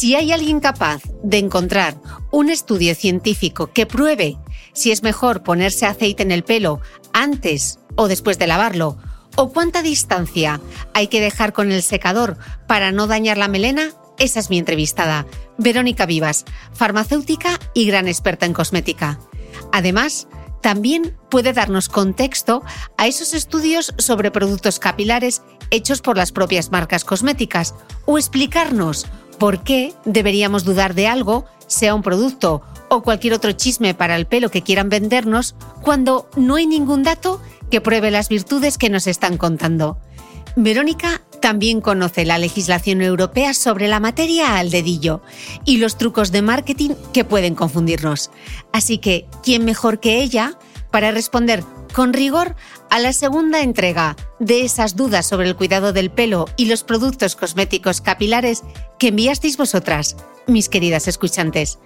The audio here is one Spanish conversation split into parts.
Si hay alguien capaz de encontrar un estudio científico que pruebe si es mejor ponerse aceite en el pelo antes o después de lavarlo, o cuánta distancia hay que dejar con el secador para no dañar la melena, esa es mi entrevistada, Verónica Vivas, farmacéutica y gran experta en cosmética. Además, también puede darnos contexto a esos estudios sobre productos capilares hechos por las propias marcas cosméticas o explicarnos por qué deberíamos dudar de algo, sea un producto o cualquier otro chisme para el pelo que quieran vendernos, cuando no hay ningún dato que pruebe las virtudes que nos están contando. Verónica también conoce la legislación europea sobre la materia al dedillo y los trucos de marketing que pueden confundirnos. Así que, ¿quién mejor que ella para responder con rigor a la segunda entrega de esas dudas sobre el cuidado del pelo y los productos cosméticos capilares que enviasteis vosotras, mis queridas escuchantes.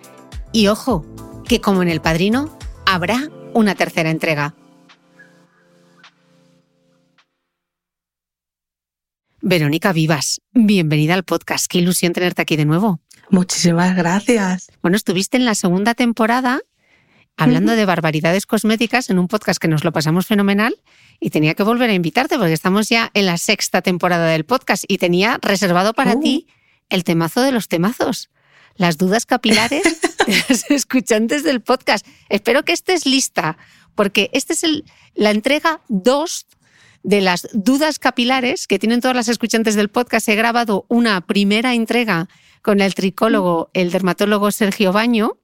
Y ojo, que como en El Padrino, habrá una tercera entrega. Verónica Vivas, bienvenida al podcast. Qué ilusión tenerte aquí de nuevo. Muchísimas gracias. Bueno, estuviste en la segunda temporada hablando de barbaridades cosméticas en un podcast que nos lo pasamos fenomenal y tenía que volver a invitarte porque estamos ya en la sexta temporada del podcast y tenía reservado para ti el temazo de los temazos, las dudas capilares de los escuchantes del podcast. Espero que estés lista porque esta es el, la entrega 2 de las dudas capilares que tienen todas las escuchantes del podcast. He grabado una primera entrega con el tricólogo, el dermatólogo Sergio Baño.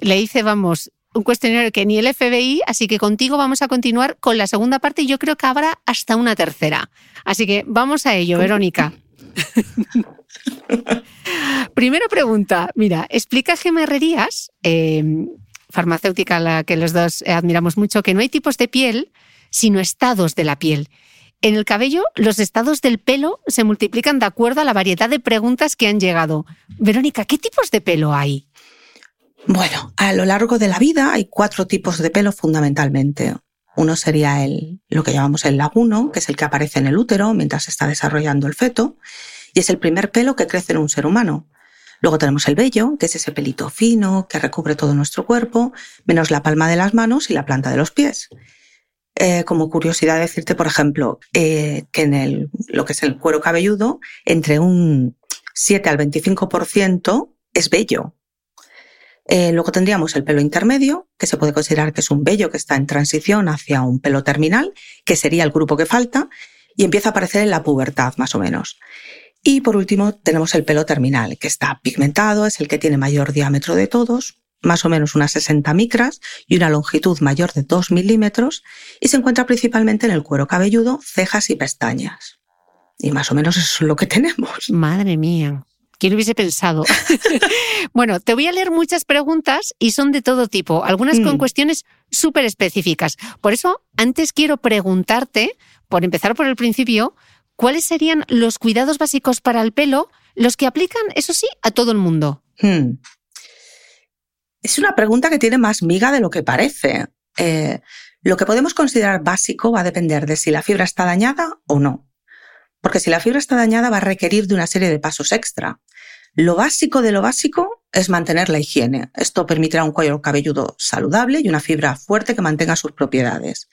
Le hice, vamos, un cuestionario que ni el FBI, así que contigo vamos a continuar con la segunda parte y yo creo que habrá hasta una tercera. Así que vamos a ello, Verónica. Primera pregunta, mira, explica Gemma Herrerías, em, farmacéutica a la que los dos admiramos mucho, que no hay tipos de piel, sino estados de la piel. En el cabello, los estados del pelo se multiplican de acuerdo a la variedad de preguntas que han llegado. Verónica, ¿qué tipos de pelo hay? Bueno, a lo largo de la vida hay cuatro tipos de pelo fundamentalmente. Uno sería el, lo que llamamos el laguno, que es el que aparece en el útero mientras se está desarrollando el feto, y es el primer pelo que crece en un ser humano. Luego tenemos el vello, que es ese pelito fino que recubre todo nuestro cuerpo, menos la palma de las manos y la planta de los pies. eh, como curiosidad decirte, por ejemplo, eh, que en el, lo que es el cuero cabelludo, entre un 7 al 25% es vello. Eh, luego tendríamos el pelo intermedio, que se puede considerar que es un vello que está en transición hacia un pelo terminal, que sería el grupo que falta, y empieza a aparecer en la pubertad, más o menos. Y por último tenemos el pelo terminal, que está pigmentado, es el que tiene mayor diámetro de todos, más o menos unas 60 micras y una longitud mayor de 2 milímetros y se encuentra principalmente en el cuero cabelludo, cejas y pestañas. Y más o menos eso es lo que tenemos. Madre mía. ¿Quién hubiese pensado? bueno, te voy a leer muchas preguntas y son de todo tipo, algunas con Mm. cuestiones súper específicas. Por eso, antes quiero preguntarte, por empezar por el principio, ¿cuáles serían los cuidados básicos para el pelo, los que aplican, eso sí, a todo el mundo? Hmm. Es una pregunta que tiene más miga de lo que parece. Eh, lo que podemos considerar básico va a depender de si la fibra está dañada o no. Porque si la fibra está dañada va a requerir de una serie de pasos extra. Lo básico de lo básico es mantener la higiene. Esto permitirá un cuello cabelludo saludable y una fibra fuerte que mantenga sus propiedades.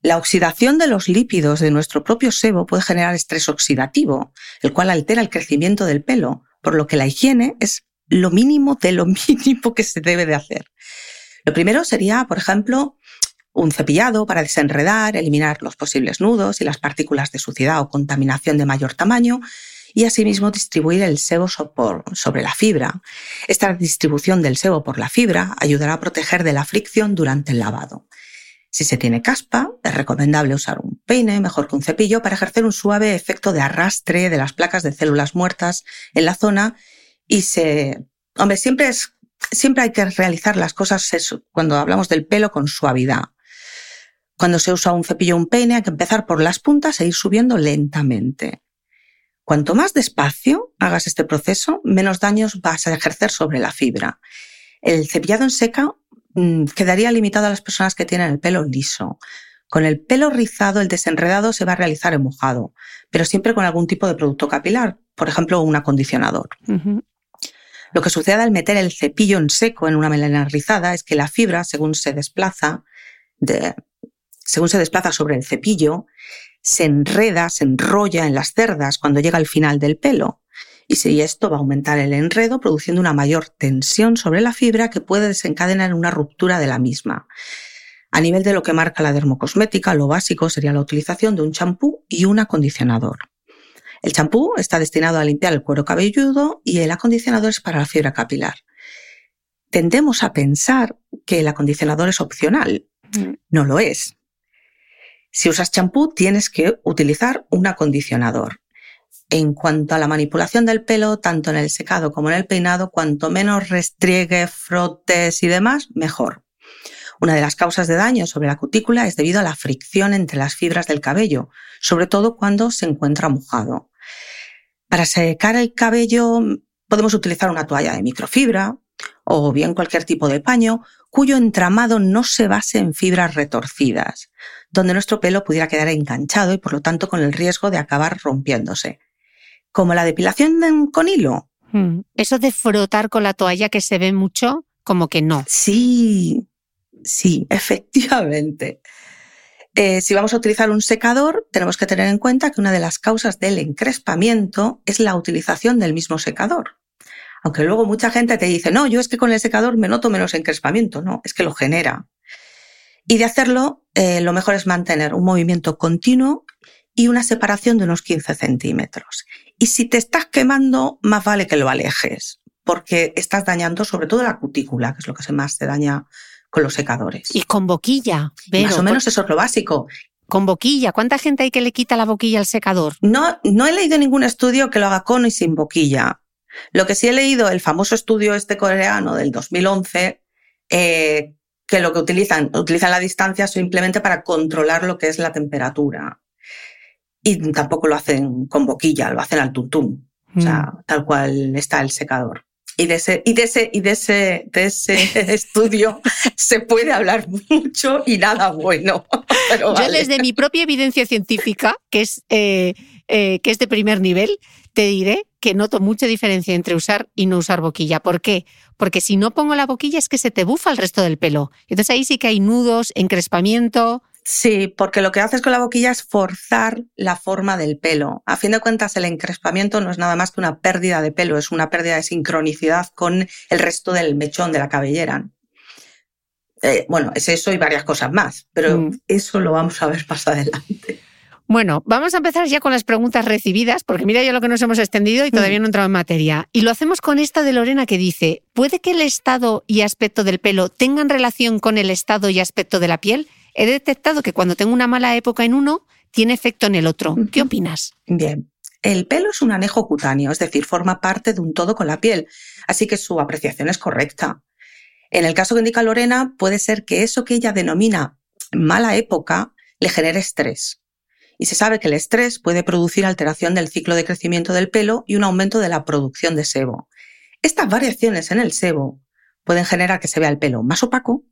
La oxidación de los lípidos de nuestro propio sebo puede generar estrés oxidativo, el cual altera el crecimiento del pelo, por lo que la higiene es lo mínimo de lo mínimo que se debe de hacer. Lo primero sería, por ejemplo, un cepillado para desenredar, eliminar los posibles nudos y las partículas de suciedad o contaminación de mayor tamaño y asimismo distribuir el sebo sobre la fibra. Esta distribución del sebo por la fibra ayudará a proteger de la fricción durante el lavado. Si se tiene caspa, es recomendable usar un peine mejor que un cepillo para ejercer un suave efecto de arrastre de las placas de células muertas en la zona y se... Hombre, siempre, es, siempre hay que realizar las cosas cuando hablamos del pelo con suavidad. Cuando se usa un cepillo o un peine hay que empezar por las puntas e ir subiendo lentamente. Cuanto más despacio hagas este proceso, menos daños vas a ejercer sobre la fibra. El cepillado en seca mm, quedaría limitado a las personas que tienen el pelo liso. Con el pelo rizado, el desenredado se va a realizar en mojado, pero siempre con algún tipo de producto capilar, por ejemplo, un acondicionador. Lo que sucede al meter el cepillo en seco en una melena rizada es que la fibra, según se desplaza, de- según se desplaza sobre el cepillo, se enreda, se enrolla en las cerdas cuando llega al final del pelo. Y si esto va a aumentar el enredo, produciendo una mayor tensión sobre la fibra que puede desencadenar una ruptura de la misma. A nivel de lo que marca la dermocosmética, lo básico sería la utilización de un champú y un acondicionador. El champú está destinado a limpiar el cuero cabelludo y el acondicionador es para la fibra capilar. Tendemos a pensar que el acondicionador es opcional. Mm. No lo es. Si usas champú, tienes que utilizar un acondicionador. En cuanto a la manipulación del pelo, tanto en el secado como en el peinado, cuanto menos restriegue, frotes y demás, mejor. Una de las causas de daño sobre la cutícula es debido a la fricción entre las fibras del cabello, sobre todo cuando se encuentra mojado. Para secar el cabello podemos utilizar una toalla de microfibra o bien cualquier tipo de paño cuyo entramado no se base en fibras retorcidas, donde nuestro pelo pudiera quedar enganchado y por lo tanto con el riesgo de acabar rompiéndose. Como la depilación de- con hilo. Mm. Eso de frotar con la toalla que se ve mucho, como que no. Sí, sí, efectivamente. Eh, si vamos a utilizar un secador, tenemos que tener en cuenta que una de las causas del encrespamiento es la utilización del mismo secador. Aunque luego mucha gente te dice, no, yo es que con el secador me noto menos encrespamiento. No, es que lo genera. Y de hacerlo, eh, lo mejor es mantener un movimiento continuo y una separación de unos 15 centímetros. Y si te estás quemando, más vale que lo alejes, porque estás dañando sobre todo la cutícula, que es lo que se más se daña con los secadores. Y con boquilla. Vero, más o menos eso es lo básico. Con boquilla. ¿Cuánta gente hay que le quita la boquilla al secador? No, no he leído ningún estudio que lo haga con y sin boquilla. Lo que sí he leído, el famoso estudio este coreano del 2011, eh, que lo que utilizan, utilizan la distancia simplemente para controlar lo que es la temperatura. Y tampoco lo hacen con boquilla, lo hacen al tuntún. O sea, tal cual está el secador. Y de ese, y de ese, y de ese, de ese estudio se puede hablar mucho y nada bueno. Pero Yo vale. desde mi propia evidencia científica, que es, eh, eh, que es de primer nivel, te diré que noto mucha diferencia entre usar y no usar boquilla. ¿Por qué? Porque si no pongo la boquilla es que se te bufa el resto del pelo. Entonces ahí sí que hay nudos, encrespamiento. Sí, porque lo que haces con la boquilla es forzar la forma del pelo. A fin de cuentas, el encrespamiento no es nada más que una pérdida de pelo, es una pérdida de sincronicidad con el resto del mechón de la cabellera. Eh, bueno, es eso y varias cosas más, pero mm. eso lo vamos a ver más adelante. Bueno, vamos a empezar ya con las preguntas recibidas, porque mira ya lo que nos hemos extendido y todavía mm. no entrado en materia. Y lo hacemos con esta de Lorena que dice, ¿puede que el estado y aspecto del pelo tengan relación con el estado y aspecto de la piel? He detectado que cuando tengo una mala época en uno, tiene efecto en el otro. ¿Qué opinas? Bien. El pelo es un anejo cutáneo, es decir, forma parte de un todo con la piel, así que su apreciación es correcta. En el caso que indica Lorena, puede ser que eso que ella denomina mala época le genere estrés y se sabe que el estrés puede producir alteración del ciclo de crecimiento del pelo y un aumento de la producción de sebo. Estas variaciones en el sebo pueden generar que se vea el pelo más opaco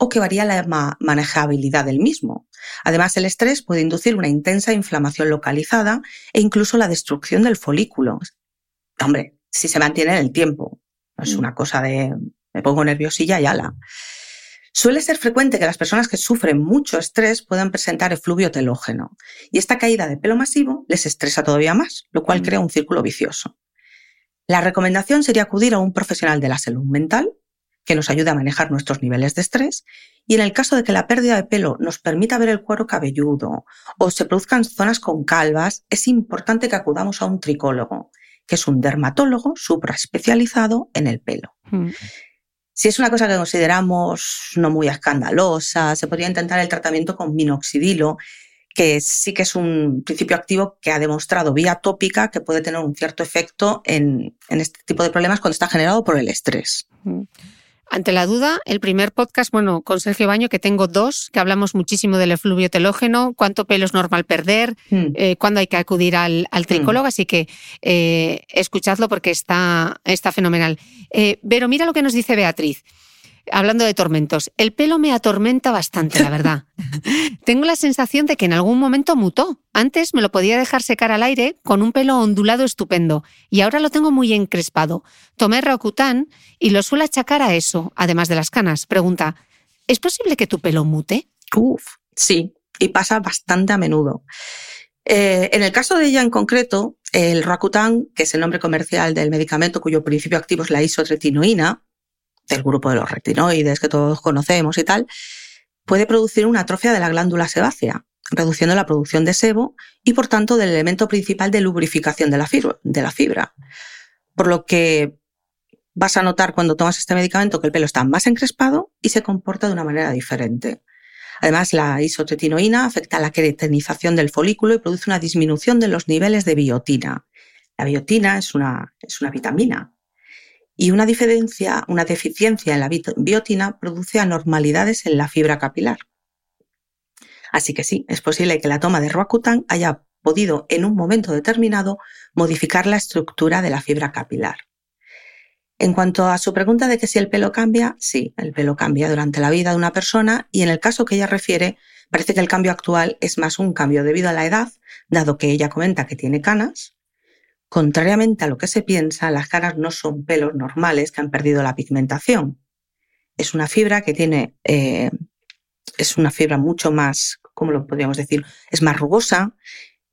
o que varía la manejabilidad del mismo. Además, el estrés puede inducir una intensa inflamación localizada e incluso la destrucción del folículo. Hombre, si se mantiene en el tiempo. No es mm. una cosa de me pongo nerviosilla y ala. Suele ser frecuente que las personas que sufren mucho estrés puedan presentar efluvio telógeno y esta caída de pelo masivo les estresa todavía más, lo cual mm. crea un círculo vicioso. La recomendación sería acudir a un profesional de la salud mental que nos ayude a manejar nuestros niveles de estrés y en el caso de que la pérdida de pelo nos permita ver el cuero cabelludo o se produzcan zonas con calvas, es importante que acudamos a un tricólogo, que es un dermatólogo supraespecializado en el pelo. Mm. Si es una cosa que consideramos no muy escandalosa, se podría intentar el tratamiento con minoxidilo, que sí que es un principio activo que ha demostrado vía tópica que puede tener un cierto efecto en, en este tipo de problemas cuando está generado por el estrés. Ante la duda, el primer podcast, bueno, con Sergio Baño, que tengo dos, que hablamos muchísimo del efluvio telógeno, cuánto pelo es normal perder, hmm. eh, cuándo hay que acudir al, al tricólogo, hmm. así que eh, escuchadlo porque está, está fenomenal. Eh, pero mira lo que nos dice Beatriz hablando de tormentos, el pelo me atormenta bastante, la verdad. Tengo la sensación de que en algún momento mutó. Antes me lo podía dejar secar al aire con un pelo ondulado estupendo y ahora lo tengo muy encrespado. Tomé Roacutan y lo suelo achacar a eso, además de las canas. Pregunta, ¿es posible que tu pelo mute? Uf, sí, y pasa bastante a menudo. Eh, en el caso de ella en concreto, el Roacutan, que es el nombre comercial del medicamento cuyo principio activo es la isotretinoína, del grupo de los retinoides que todos conocemos y tal, puede producir una atrofia de la glándula sebácea, reduciendo la producción de sebo y por tanto del elemento principal de lubrificación de la fibra. Por lo que vas a notar cuando tomas este medicamento que el pelo está más encrespado y se comporta de una manera diferente. Además, la isotretinoína afecta a la queratinización del folículo y produce una disminución de los niveles de biotina. La biotina es una, es una vitamina y una diferencia, una deficiencia en la biotina produce anormalidades en la fibra capilar. Así que sí, es posible que la toma de Roacutan haya podido en un momento determinado modificar la estructura de la fibra capilar. En cuanto a su pregunta de que si el pelo cambia, sí, el pelo cambia durante la vida de una persona y en el caso que ella refiere, parece que el cambio actual es más un cambio debido a la edad, dado que ella comenta que tiene canas, Contrariamente a lo que se piensa, las caras no son pelos normales que han perdido la pigmentación. Es una fibra que tiene, eh, es una fibra mucho más, ¿cómo lo podríamos decir? Es más rugosa,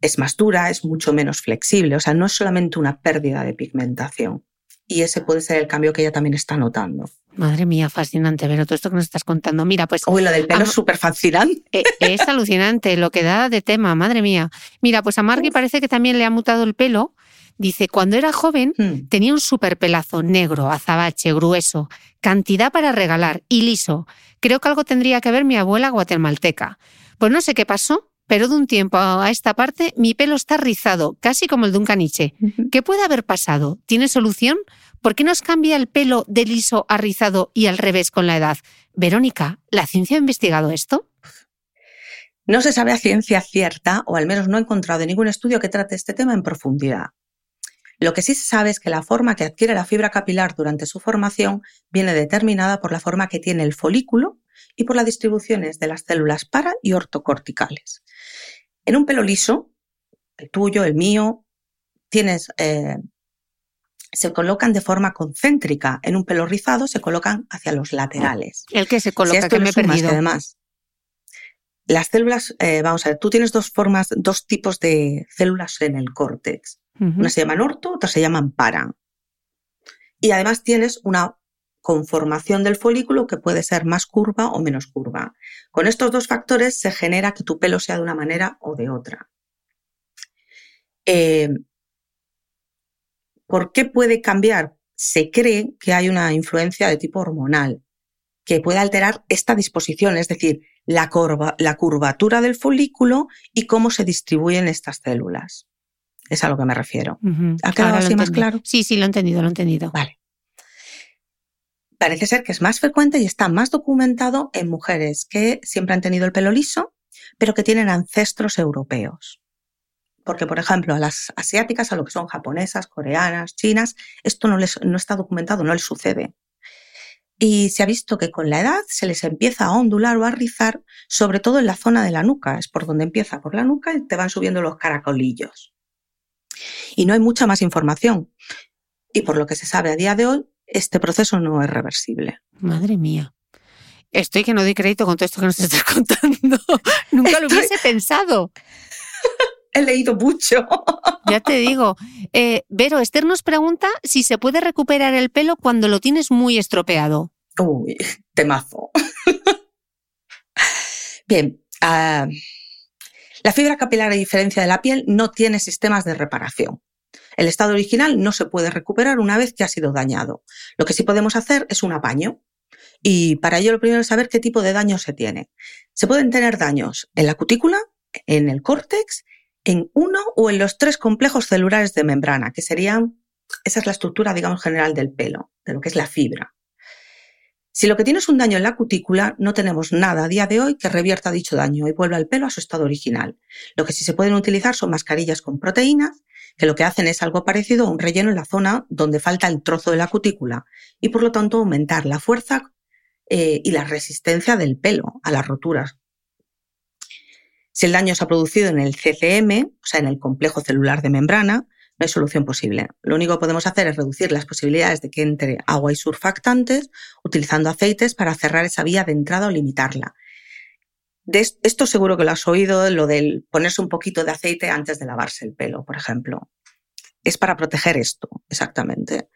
es más dura, es mucho menos flexible. O sea, no es solamente una pérdida de pigmentación. Y ese puede ser el cambio que ella también está notando. Madre mía, fascinante ver todo esto que nos estás contando. Mira, pues. Uy, lo del pelo es súper fascinante. E, es alucinante lo que da de tema, madre mía. Mira, pues a Margie parece que también le ha mutado el pelo Dice, cuando era joven hmm. tenía un super pelazo negro, azabache, grueso, cantidad para regalar y liso. Creo que algo tendría que ver mi abuela guatemalteca. Pues no sé qué pasó, pero de un tiempo a esta parte mi pelo está rizado, casi como el de un caniche. ¿Qué puede haber pasado? ¿Tiene solución? ¿Por qué nos cambia el pelo de liso a rizado y al revés con la edad? Verónica, ¿la ciencia ha investigado esto? No se sabe a ciencia cierta, o al menos no he encontrado ningún estudio que trate este tema en profundidad. Lo que sí se sabe es que la forma que adquiere la fibra capilar durante su formación viene determinada por la forma que tiene el folículo y por las distribuciones de las células para y ortocorticales. En un pelo liso, el tuyo, el mío, tienes, eh, se colocan de forma concéntrica. En un pelo rizado se colocan hacia los laterales. ¿El que se coloca? que me he perdido. Además, las células, eh, vamos a ver, tú tienes dos formas, dos tipos de células en el córtex. Una se llaman orto, otra se llaman para. Y además tienes una conformación del folículo que puede ser más curva o menos curva. Con estos dos factores se genera que tu pelo sea de una manera o de otra. Eh, ¿Por qué puede cambiar? Se cree que hay una influencia de tipo hormonal que puede alterar esta disposición, es decir, la, la curvatura del folículo y cómo se distribuyen estas células. Es a lo que me refiero. ¿Ha quedado así más claro? Sí, sí, lo he entendido, lo he entendido. Vale. Parece ser que es más frecuente y está más documentado en mujeres que siempre han tenido el pelo liso, pero que tienen ancestros europeos. Porque, por ejemplo, a las asiáticas, a lo que son japonesas, coreanas, chinas, esto no, les, no está documentado, no les sucede. Y se ha visto que con la edad se les empieza a ondular o a rizar, sobre todo en la zona de la nuca, es por donde empieza, por la nuca, y te van subiendo los caracolillos. Y no hay mucha más información. Y por lo que se sabe a día de hoy, este proceso no es reversible. Madre mía. Estoy que no doy crédito con todo esto que nos estás contando. Nunca lo hubiese pensado. He leído mucho. Ya te digo. Eh, Vero, Esther nos pregunta si se puede recuperar el pelo cuando lo tienes muy estropeado. Uy, temazo. Bien, ah, la fibra capilar, a diferencia de la piel, no tiene sistemas de reparación. El estado original no se puede recuperar una vez que ha sido dañado. Lo que sí podemos hacer es un apaño. Y para ello lo primero es saber qué tipo de daño se tiene. Se pueden tener daños en la cutícula, en el córtex, en uno o en los tres complejos celulares de membrana, que serían, esa es la estructura, digamos, general del pelo, de lo que es la fibra. Si lo que tiene es un daño en la cutícula, no tenemos nada a día de hoy que revierta dicho daño y vuelva el pelo a su estado original. Lo que sí se pueden utilizar son mascarillas con proteínas, que lo que hacen es algo parecido a un relleno en la zona donde falta el trozo de la cutícula y por lo tanto aumentar la fuerza eh, y la resistencia del pelo a las roturas. Si el daño se ha producido en el CCM, o sea, en el complejo celular de membrana, no hay solución posible. Lo único que podemos hacer es reducir las posibilidades de que entre agua y surfactantes utilizando aceites para cerrar esa vía de entrada o limitarla. Esto seguro que lo has oído, lo del ponerse un poquito de aceite antes de lavarse el pelo, por ejemplo. Es para proteger esto, exactamente.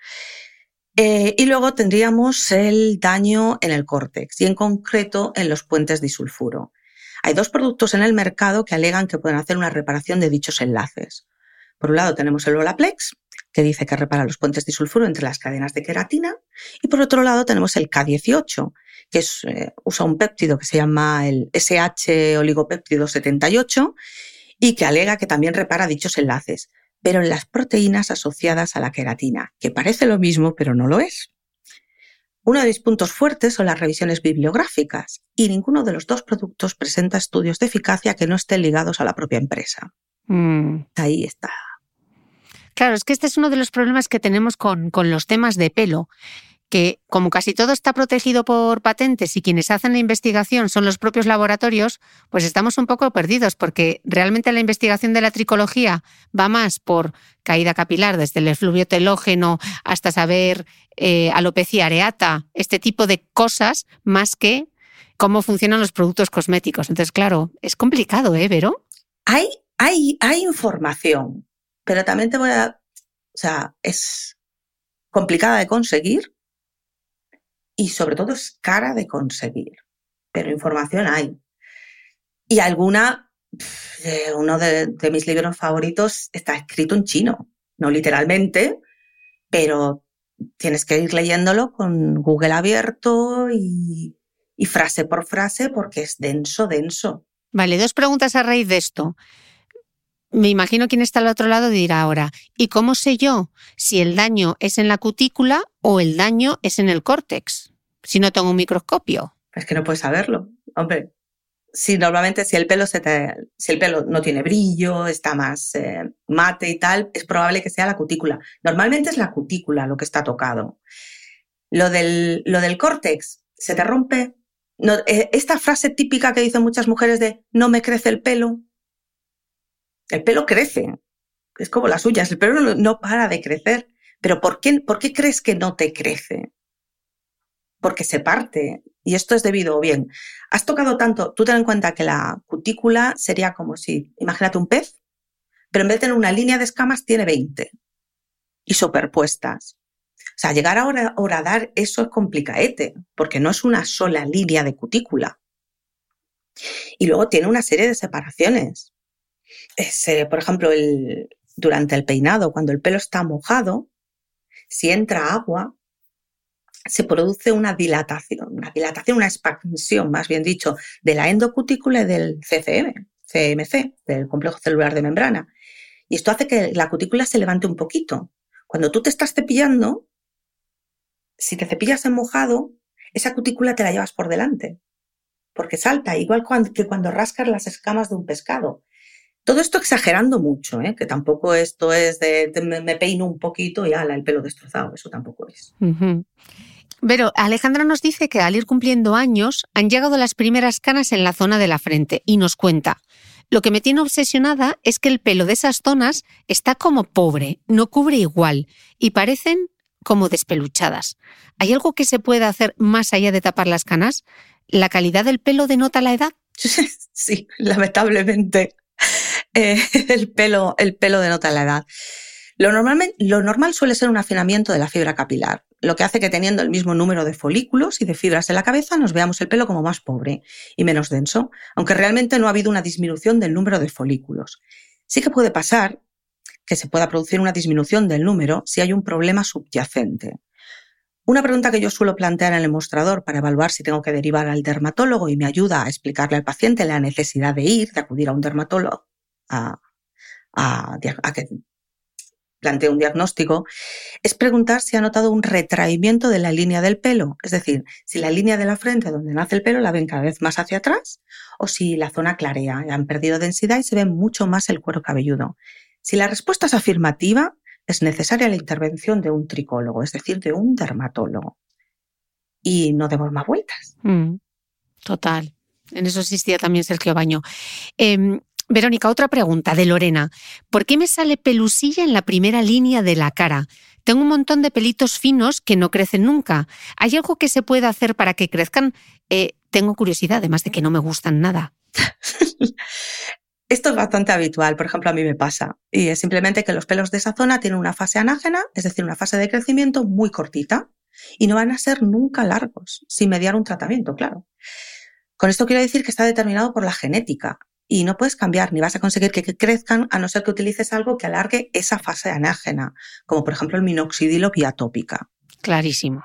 Eh, y luego tendríamos el daño en el córtex y en concreto en los puentes disulfuro. Hay dos productos en el mercado que alegan que pueden hacer una reparación de dichos enlaces. Por un lado tenemos el Olaplex, que dice que repara los puentes disulfuro entre las cadenas de queratina, y por otro lado tenemos el K18, que eh, usa un péptido que se llama el SH oligopéptido 78 y que alega que también repara dichos enlaces, pero en las proteínas asociadas a la queratina, que parece lo mismo, pero no lo es. Uno de mis puntos fuertes son las revisiones bibliográficas y ninguno de los dos productos presenta estudios de eficacia que no estén ligados a la propia empresa. Mm. Ahí está. Claro, es que este es uno de los problemas que tenemos con, con los temas de pelo, que como casi todo está protegido por patentes y quienes hacen la investigación son los propios laboratorios, pues estamos un poco perdidos porque realmente la investigación de la tricología va más por caída capilar, desde el efluvio telógeno hasta saber eh, alopecia areata, este tipo de cosas, más que cómo funcionan los productos cosméticos. Entonces, claro, es complicado, ¿eh, Vero? Hay, hay, hay información, pero también te voy a... O sea, es complicada de conseguir y sobre todo es cara de conseguir, pero información hay. Y alguna, uno de, mis libros favoritos está escrito en chino, no literalmente, pero tienes que ir leyéndolo con Google abierto y, y frase por frase porque es denso, denso. Vale, dos preguntas a raíz de esto. Me imagino quién está al otro lado dirá ahora, ¿y cómo sé yo si el daño es en la cutícula o el daño es en el córtex? Si no tengo un microscopio. Es que no puedes saberlo. Hombre, si normalmente si el pelo se si el pelo no tiene brillo, está más eh, mate y tal, es probable que sea la cutícula. Normalmente es la cutícula lo que está tocado. Lo del, lo del córtex, se te rompe. Eh, esta frase típica que dicen muchas mujeres de no me crece el pelo, el pelo crece, es como las uñas, el pelo no, para de crecer. Pero ¿por qué, ¿por qué crees que no te crece? porque se parte. Y esto es debido, bien, has tocado tanto, tú ten en cuenta que la cutícula sería como si, imagínate un pez, pero en vez de tener una línea de escamas, tiene 20 y superpuestas. O sea, llegar a horadar eso es complicaete, porque no es una sola línea de cutícula. Y luego tiene una serie de separaciones. Por ejemplo, durante el peinado, cuando el pelo está mojado, si entra agua, se produce una dilatación, una dilatación, una expansión, más bien dicho, de la endocutícula y del CCM, CMC, del complejo celular de membrana. Y esto hace que la cutícula se levante un poquito. Cuando tú te estás cepillando, si te cepillas en mojado, esa cutícula te la llevas por delante, porque salta, igual que cuando rascas las escamas de un pescado. Todo esto exagerando mucho, ¿eh? que tampoco esto es de, me, peino un poquito y ala, el pelo destrozado, eso tampoco es. Pero Alejandra nos dice que al ir cumpliendo años han llegado las primeras canas en la zona de la frente y nos cuenta. Lo que me tiene obsesionada es que el pelo de esas zonas está como pobre, no cubre igual y parecen como despeluchadas. ¿Hay algo que se pueda hacer más allá de tapar las canas? ¿La calidad del pelo denota la edad? Sí, lamentablemente. El, pelo, el pelo denota la edad. Lo, lo normal suele ser un afinamiento de la fibra capilar, lo que hace que teniendo el mismo número de folículos y de fibras en la cabeza nos veamos el pelo como más pobre y menos denso, aunque realmente no ha habido una disminución del número de folículos. Sí que puede pasar que se pueda producir una disminución del número si hay un problema subyacente. Una pregunta que yo suelo plantear en el mostrador para evaluar si tengo que derivar al dermatólogo y me ayuda a explicarle al paciente la necesidad de ir, de acudir a un dermatólogo a, que plantee un diagnóstico, es preguntar si ha notado un retraimiento de la línea del pelo, es decir, si la línea de la frente donde nace el pelo la ven cada vez más hacia atrás o si la zona clarea, han perdido densidad y se ve mucho más el cuero cabelludo. Si la respuesta es afirmativa, es necesaria la intervención de un tricólogo, es decir, de un dermatólogo. Y no demos más vueltas. Mm, total. En eso existía también Sergio Baño. Em, Verónica, otra pregunta de Lorena. ¿Por qué me sale pelusilla en la primera línea de la cara? Tengo un montón de pelitos finos que no crecen nunca. ¿Hay algo que se pueda hacer para que crezcan? Eh, tengo curiosidad, además de que no me gustan nada. Esto es bastante habitual, por ejemplo, a mí me pasa. Y es simplemente que los pelos de esa zona tienen una fase anágena, es decir, una fase de crecimiento muy cortita, y no van a ser nunca largos, sin mediar un tratamiento, claro. Con esto quiero decir que está determinado por la genética y no puedes cambiar ni vas a conseguir que crezcan a no ser que utilices algo que alargue esa fase anágena, como por ejemplo el minoxidilo biatópica. Clarísimo.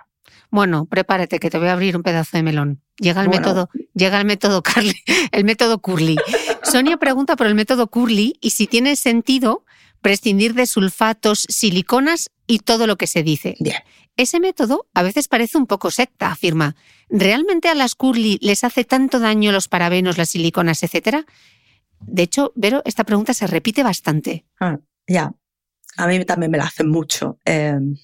Bueno, prepárate que te voy a abrir un pedazo de melón. Llega el método, llega el método Carly, el método Curly. Sonia pregunta por el método Curly y si tiene sentido prescindir de sulfatos, siliconas y todo lo que se dice. Ese método a veces parece un poco secta, afirma. ¿Realmente a las curly les hace tanto daño los parabenos, las siliconas, etcétera? De hecho, Vero, esta pregunta se repite bastante. Ah, ya. A mí también me la hacen mucho. Em,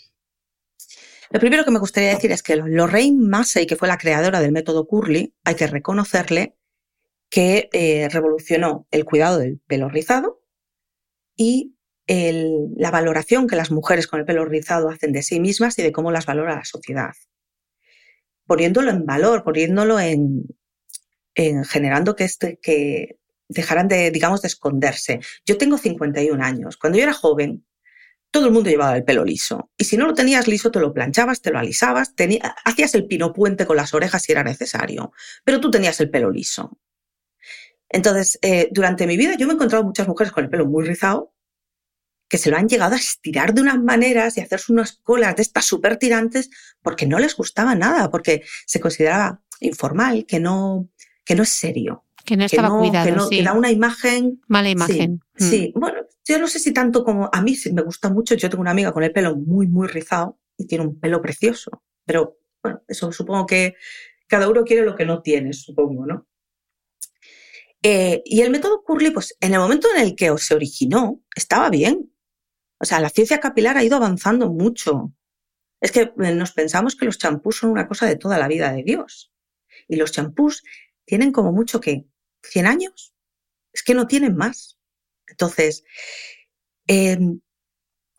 lo primero que me gustaría decir es que Lorraine Massey, que fue la creadora del método Curly, hay que reconocerle que eh, revolucionó el cuidado del pelo rizado y la valoración que las mujeres con el pelo rizado hacen de sí mismas y de cómo las valora la sociedad. Poniéndolo en valor, poniéndolo en, en generando que, este, que dejaran de, digamos, de esconderse. Yo tengo 51 años. Cuando yo era joven, todo el mundo llevaba el pelo liso. Y si no lo tenías liso, te lo planchabas, te lo alisabas, hacías el pino puente con las orejas si era necesario. Pero tú tenías el pelo liso. Entonces, eh, durante mi vida yo me he encontrado muchas mujeres con el pelo muy rizado que se lo han llegado a estirar de unas maneras y hacerse unas colas de estas súper tirantes porque no les gustaba nada, porque se consideraba informal, que no, que no es serio. Que no estaba cuidado, que, da una imagen... Mala imagen. Sí, mm. bueno, yo no sé si tanto como... A mí me gusta mucho, yo tengo una amiga con el pelo muy, muy rizado y tiene un pelo precioso, pero bueno, eso supongo que cada uno quiere lo que no tiene, supongo, ¿no? Eh, y el método Curly, pues en el momento en el que se originó, estaba bien. O sea, la ciencia capilar ha ido avanzando mucho. Es que eh, nos pensamos que los champús son una cosa de toda la vida de Dios. Y los champús tienen como mucho que 100 años. Es que no tienen más. Entonces, em,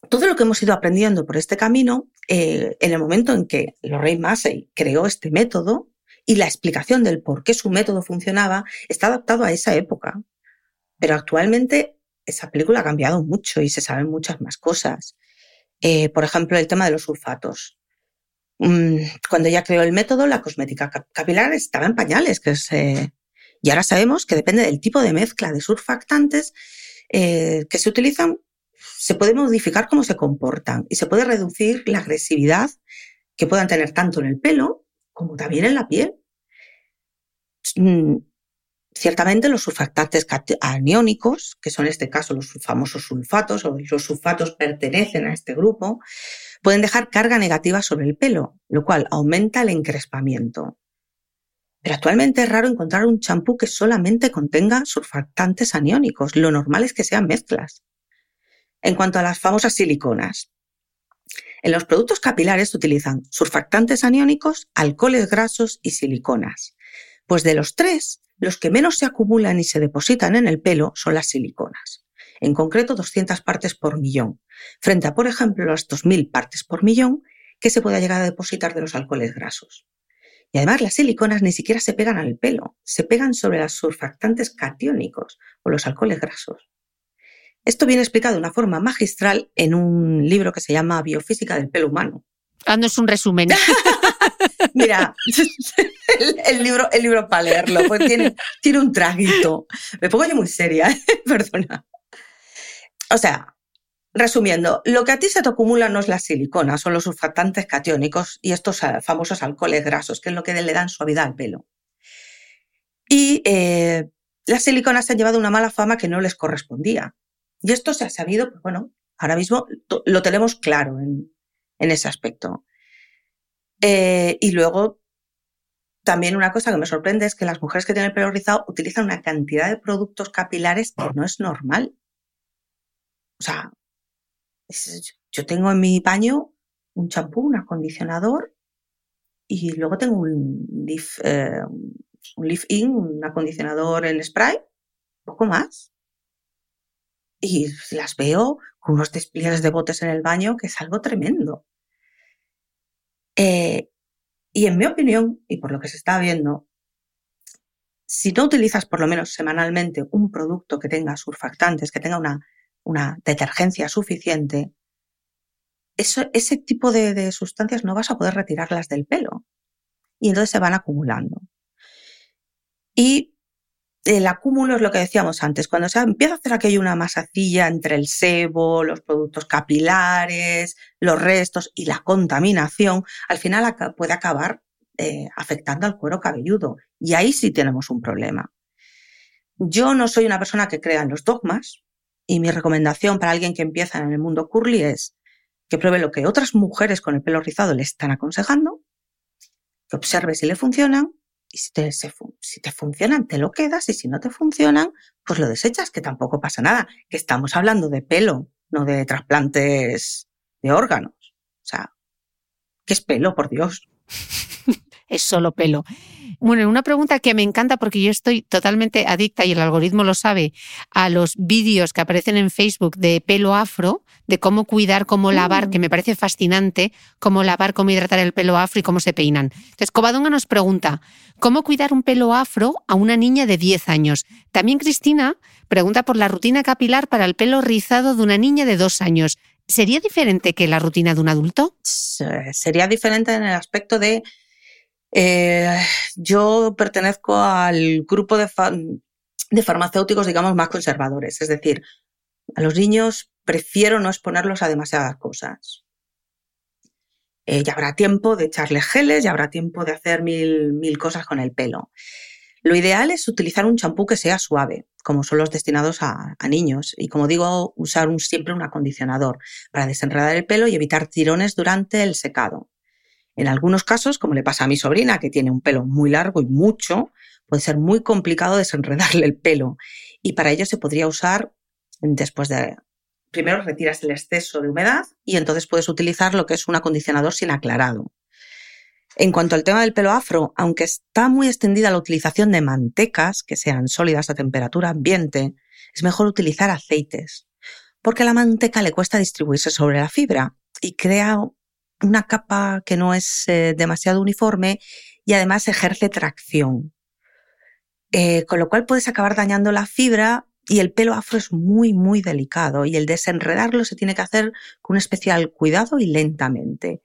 todo lo que hemos ido aprendiendo por este camino, eh, en el momento en que Lorraine Massey creó este método y la explicación del por qué su método funcionaba, está adaptado a esa época. Pero actualmente esa película ha cambiado mucho y se saben muchas más cosas. Eh, por ejemplo, el tema de los sulfatos. Mm, cuando ella creó el método, la cosmética capilar estaba en pañales, que y ahora sabemos que depende del tipo de mezcla de surfactantes eh, que se utilizan, se puede modificar cómo se comportan y se puede reducir la agresividad que puedan tener tanto en el pelo como también en la piel. Mm, ciertamente los surfactantes aniónicos, que son en este caso los famosos sulfatos, o los sulfatos pertenecen a este grupo, pueden dejar carga negativa sobre el pelo, lo cual aumenta el encrespamiento. Pero actualmente es raro encontrar un champú que solamente contenga surfactantes aniónicos. Lo normal es que sean mezclas. En cuanto a las famosas siliconas, en los productos capilares se utilizan surfactantes aniónicos, alcoholes grasos y siliconas. Pues de los tres, los que menos se acumulan y se depositan en el pelo son las siliconas. En concreto, 200 partes por millón, frente a, por ejemplo, las 2.000 partes por millón que se pueda llegar a depositar de los alcoholes grasos. Y además las siliconas ni siquiera se pegan al pelo, se pegan sobre los surfactantes catiónicos o los alcoholes grasos. Esto viene explicado de una forma magistral en un libro que se llama Biofísica del pelo humano. Dándonos un resumen. Mira, el, libro, el libro para leerlo, pues tiene, tiene un traguito. Me pongo yo muy seria, perdona. O sea, resumiendo, lo que a ti se te acumula no es la silicona, son los surfactantes catiónicos y estos eh, famosos alcoholes grasos, que es lo que le dan suavidad al pelo. Y eh, las siliconas se han llevado una mala fama que no les correspondía. Y esto se ha sabido, pues bueno, ahora mismo lo tenemos claro en, ese aspecto. Eh, y luego, también una cosa que me sorprende es que las mujeres que tienen el pelo rizado utilizan una cantidad de productos capilares que no es normal. O sea, yo tengo en mi baño un champú, un acondicionador y luego tengo un leaf, eh, un acondicionador en spray, poco más y las veo con unos despliegues de botes en el baño que es algo tremendo. Eh, y en mi opinión, y por lo que se está viendo, si no utilizas por lo menos semanalmente un producto que tenga surfactantes, que tenga una, una detergencia suficiente, ese tipo de, de sustancias no vas a poder retirarlas del pelo. Y entonces se van acumulando. Y el acúmulo es lo que decíamos antes, cuando se empieza a hacer aquello una masacilla entre el sebo, los productos capilares, los restos y la contaminación, al final puede acabar eh, afectando al cuero cabelludo. Y ahí sí tenemos un problema. Yo no soy una persona que crea en los dogmas y mi recomendación para alguien que empieza en el mundo curly es que pruebe lo que otras mujeres con el pelo rizado le están aconsejando, que observe si le funcionan y si te, si te funcionan, te lo quedas y si no te funcionan, pues lo desechas, que tampoco pasa nada. Que estamos hablando de pelo, no de trasplantes de órganos. O sea, ¿qué es pelo, por Dios? es solo pelo. Bueno, una pregunta que me encanta porque yo estoy totalmente adicta y el algoritmo lo sabe a los vídeos que aparecen en Facebook de pelo afro, de cómo cuidar, cómo lavar, mm. que me parece fascinante, cómo lavar, cómo hidratar el pelo afro y cómo se peinan. Entonces, Covadonga nos pregunta, ¿cómo cuidar un pelo afro a una niña de 10 años? También Cristina pregunta por la rutina capilar para el pelo rizado de una niña de 2 años. ¿Sería diferente que la rutina de un adulto? Sería diferente en el aspecto de eh, yo pertenezco al grupo de, farmacéuticos, digamos, más conservadores. Es decir, a los niños prefiero no exponerlos a demasiadas cosas. Eh, ya habrá tiempo de echarles geles, ya habrá tiempo de hacer mil, mil cosas con el pelo. Lo ideal es utilizar un champú que sea suave, como son los destinados a, a niños. Y como digo, usar un, siempre un acondicionador para desenredar el pelo y evitar tirones durante el secado. En algunos casos, como le pasa a mi sobrina, que tiene un pelo muy largo y mucho, puede ser muy complicado desenredarle el pelo. Y para ello se podría usar después de... Primero retiras el exceso de humedad y entonces puedes utilizar lo que es un acondicionador sin aclarado. En cuanto al tema del pelo afro, aunque está muy extendida la utilización de mantecas que sean sólidas a temperatura ambiente, es mejor utilizar aceites, porque a la manteca le cuesta distribuirse sobre la fibra y crea una capa que no es eh, demasiado uniforme y además ejerce tracción. Eh, con lo cual puedes acabar dañando la fibra y el pelo afro es muy, muy delicado y el desenredarlo se tiene que hacer con un especial cuidado y lentamente.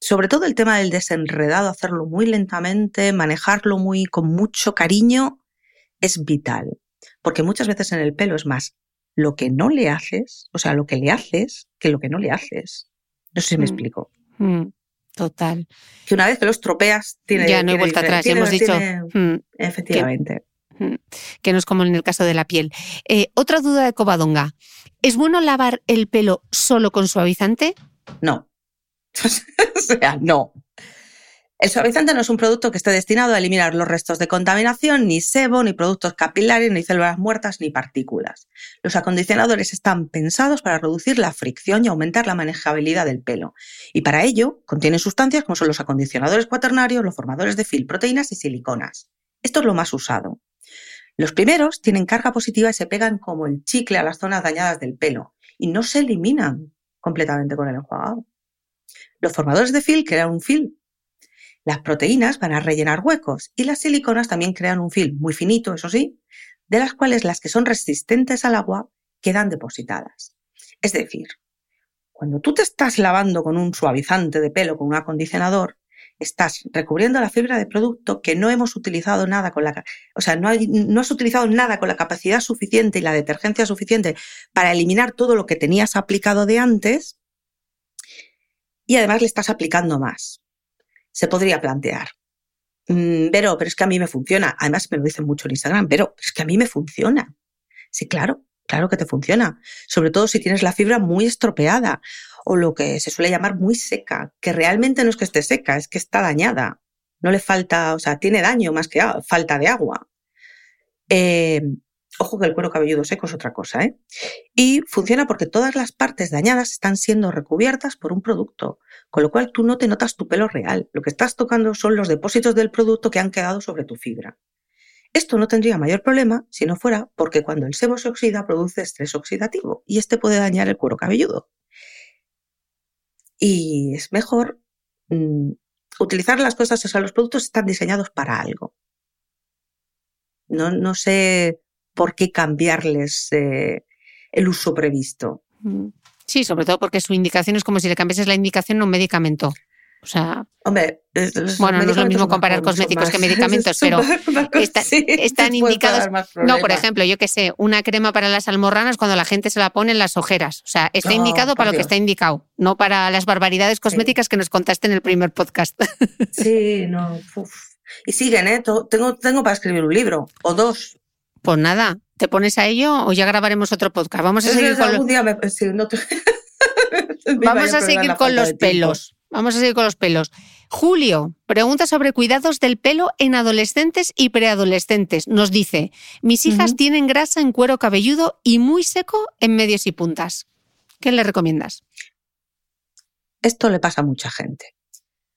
Sobre todo el tema del desenredado, hacerlo muy lentamente, manejarlo muy con mucho cariño, es vital. Porque muchas veces en el pelo es más lo que no le haces, o sea, lo que le haces, que lo que no le haces. No sé si me mm. explico. Mm. Total. Que una vez que los tropeas, tiene. Ya no hay vuelta atrás, ya hemos dicho. Mm, efectivamente. Que, no es como en el caso de la piel. Eh, otra duda de Covadonga. ¿Es bueno lavar el pelo solo con suavizante? No. o sea, no. El suavizante no es un producto que esté destinado a eliminar los restos de contaminación, ni sebo, ni productos capilares, ni células muertas, ni partículas. Los acondicionadores están pensados para reducir la fricción y aumentar la manejabilidad del pelo. Y para ello contienen sustancias como son los acondicionadores cuaternarios, los formadores de fil, proteínas y siliconas. Esto es lo más usado. Los primeros tienen carga positiva y se pegan como el chicle a las zonas dañadas del pelo y no se eliminan completamente con el enjuagado. Los formadores de fil crean un fil las proteínas van a rellenar huecos y las siliconas también crean un film muy finito, eso sí, de las cuales las que son resistentes al agua quedan depositadas. Es decir, cuando tú te estás lavando con un suavizante de pelo, con un acondicionador, estás recubriendo la fibra de producto que no hemos utilizado nada con la, o sea, no, no has utilizado nada con la capacidad suficiente y la detergencia suficiente para eliminar todo lo que tenías aplicado de antes y además le estás aplicando más se podría plantear. Mm, pero, pero es que a mí me funciona. Además, me lo dicen mucho en Instagram, pero es que a mí me funciona. Sí, claro, claro que te funciona. Sobre todo si tienes la fibra muy estropeada o lo que se suele llamar muy seca, que realmente no es que esté seca, es que está dañada. No le falta, o sea, tiene daño más que falta de agua. Eh, Ojo que el cuero cabelludo seco es otra cosa, ¿eh? Y funciona porque todas las partes dañadas están siendo recubiertas por un producto, con lo cual tú no te notas tu pelo real. Lo que estás tocando son los depósitos del producto que han quedado sobre tu fibra. Esto no tendría mayor problema si no fuera porque cuando el sebo se oxida produce estrés oxidativo y este puede dañar el cuero cabelludo. Y es mejor mm, utilizar las cosas, o sea, los productos están diseñados para algo. No, no sé por qué cambiarles eh, el uso previsto. Mm. Sí, sobre todo porque su indicación es como si le cambiases la indicación a un medicamento. O sea, Hombre, bueno, no es lo mismo comparar cosméticos que medicamentos, pero están indicados. No, por ejemplo, yo que sé, una crema para las almorranas cuando la gente se la pone en las ojeras. O sea, está indicado para lo que está indicado, no para las barbaridades cosméticas que nos contaste en el primer podcast. Sí, no. Y siguen, ¿eh? Tengo, tengo para escribir un libro o dos. Pues nada, ¿te pones a ello o ya grabaremos otro podcast? Vamos a seguir con los... Vamos a seguir con los pelos. Vamos a seguir con los pelos. Julio pregunta sobre cuidados del pelo en adolescentes y preadolescentes. Nos dice, mis hijas tienen grasa en cuero cabelludo y muy seco en medios y puntas. ¿Qué le recomiendas? Esto le pasa a mucha gente.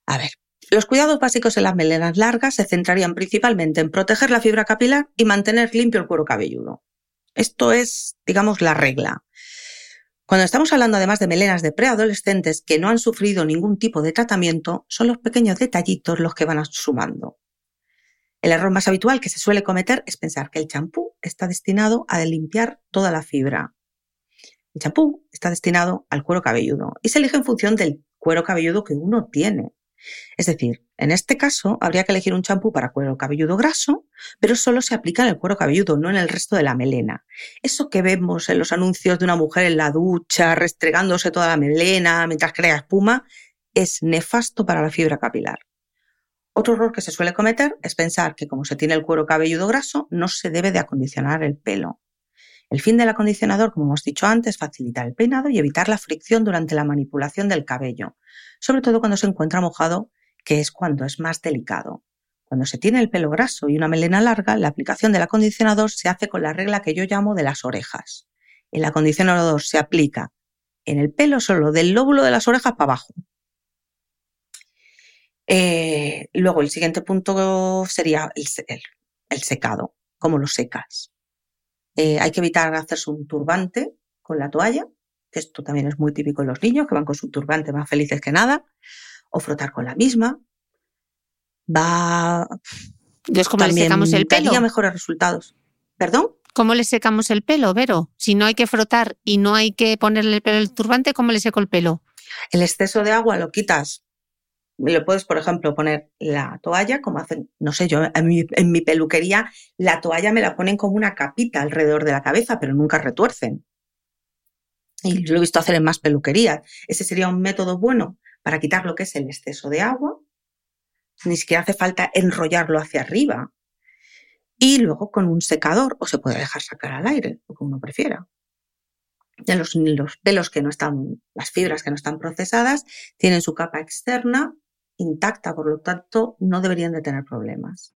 A ver, los cuidados básicos en las melenas largas se centrarían principalmente en proteger la fibra capilar y mantener limpio el cuero cabelludo. Esto es, digamos, la regla. Cuando estamos hablando además de melenas de preadolescentes que no han sufrido ningún tipo de tratamiento, son los pequeños detallitos los que van sumando. El error más habitual que se suele cometer es pensar que el champú está destinado a limpiar toda la fibra. El champú está destinado al cuero cabelludo y se elige en función del cuero cabelludo que uno tiene. Es decir, en este caso habría que elegir un champú para cuero cabelludo graso, pero solo se aplica en el cuero cabelludo, no en el resto de la melena. Eso que vemos en los anuncios de una mujer en la ducha, restregándose toda la melena mientras crea espuma, es nefasto para la fibra capilar. Otro error que se suele cometer es pensar que como se tiene el cuero cabelludo graso, no se debe de acondicionar el pelo. El fin del acondicionador, como hemos dicho antes, es facilitar el peinado y evitar la fricción durante la manipulación del cabello, sobre todo cuando se encuentra mojado, que es cuando es más delicado. Cuando se tiene el pelo graso y una melena larga, la aplicación del acondicionador se hace con la regla que yo llamo de las orejas. El acondicionador se aplica en el pelo solo del lóbulo de las orejas para abajo. Eh, luego, el siguiente punto sería el, secado, cómo lo secas. Eh, hay que evitar hacerse un turbante con la toalla, que esto también es muy típico en los niños, que van con su turbante más felices que nada, o frotar con la misma. Va. Entonces, ¿cómo le secamos el pelo? Daría mejores resultados. ¿Perdón? ¿Cómo le secamos el pelo, Vero? Si no hay que frotar y no hay que ponerle el pelo el turbante, ¿cómo le seco el pelo? El exceso de agua lo quitas. Le puedes, por ejemplo, poner la toalla, como hacen, no sé, yo en mi, peluquería, la toalla me la ponen como una capita alrededor de la cabeza, pero nunca retuercen. Y lo he visto hacer en más peluquerías. Ese sería un método bueno para quitar lo que es el exceso de agua. Ni siquiera hace falta enrollarlo hacia arriba. Y luego con un secador, o se puede dejar sacar al aire, lo que uno prefiera los, los pelos que no están, las fibras que no están procesadas, tienen su capa externa intacta, por lo tanto, no deberían de tener problemas.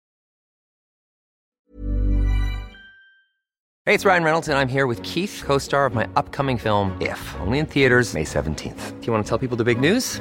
Hey, it's Ryan Reynolds, and I'm here with Keith, co star of my upcoming film, If, only in theaters, May 17th. Do you want to tell people the big news?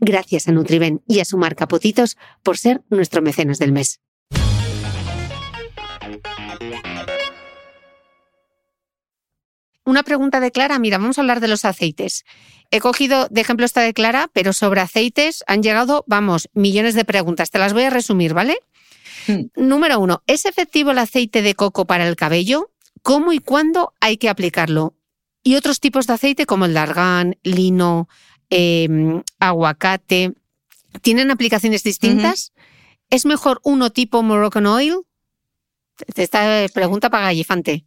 Gracias a Nutriben y a su marca Potitos por ser nuestro mecenas del mes. Una pregunta de Clara, mira, vamos a hablar de los aceites. He cogido de ejemplo esta de Clara, pero sobre aceites han llegado, vamos, millones de preguntas. Te las voy a resumir, ¿vale? Hmm. Número uno, ¿es efectivo el aceite de coco para el cabello? ¿Cómo y cuándo hay que aplicarlo? Y otros tipos de aceite como el de argán, lino, Em, aguacate, ¿tienen aplicaciones distintas? ¿Es mejor uno tipo Moroccan Oil? Esta pregunta para Gallifante.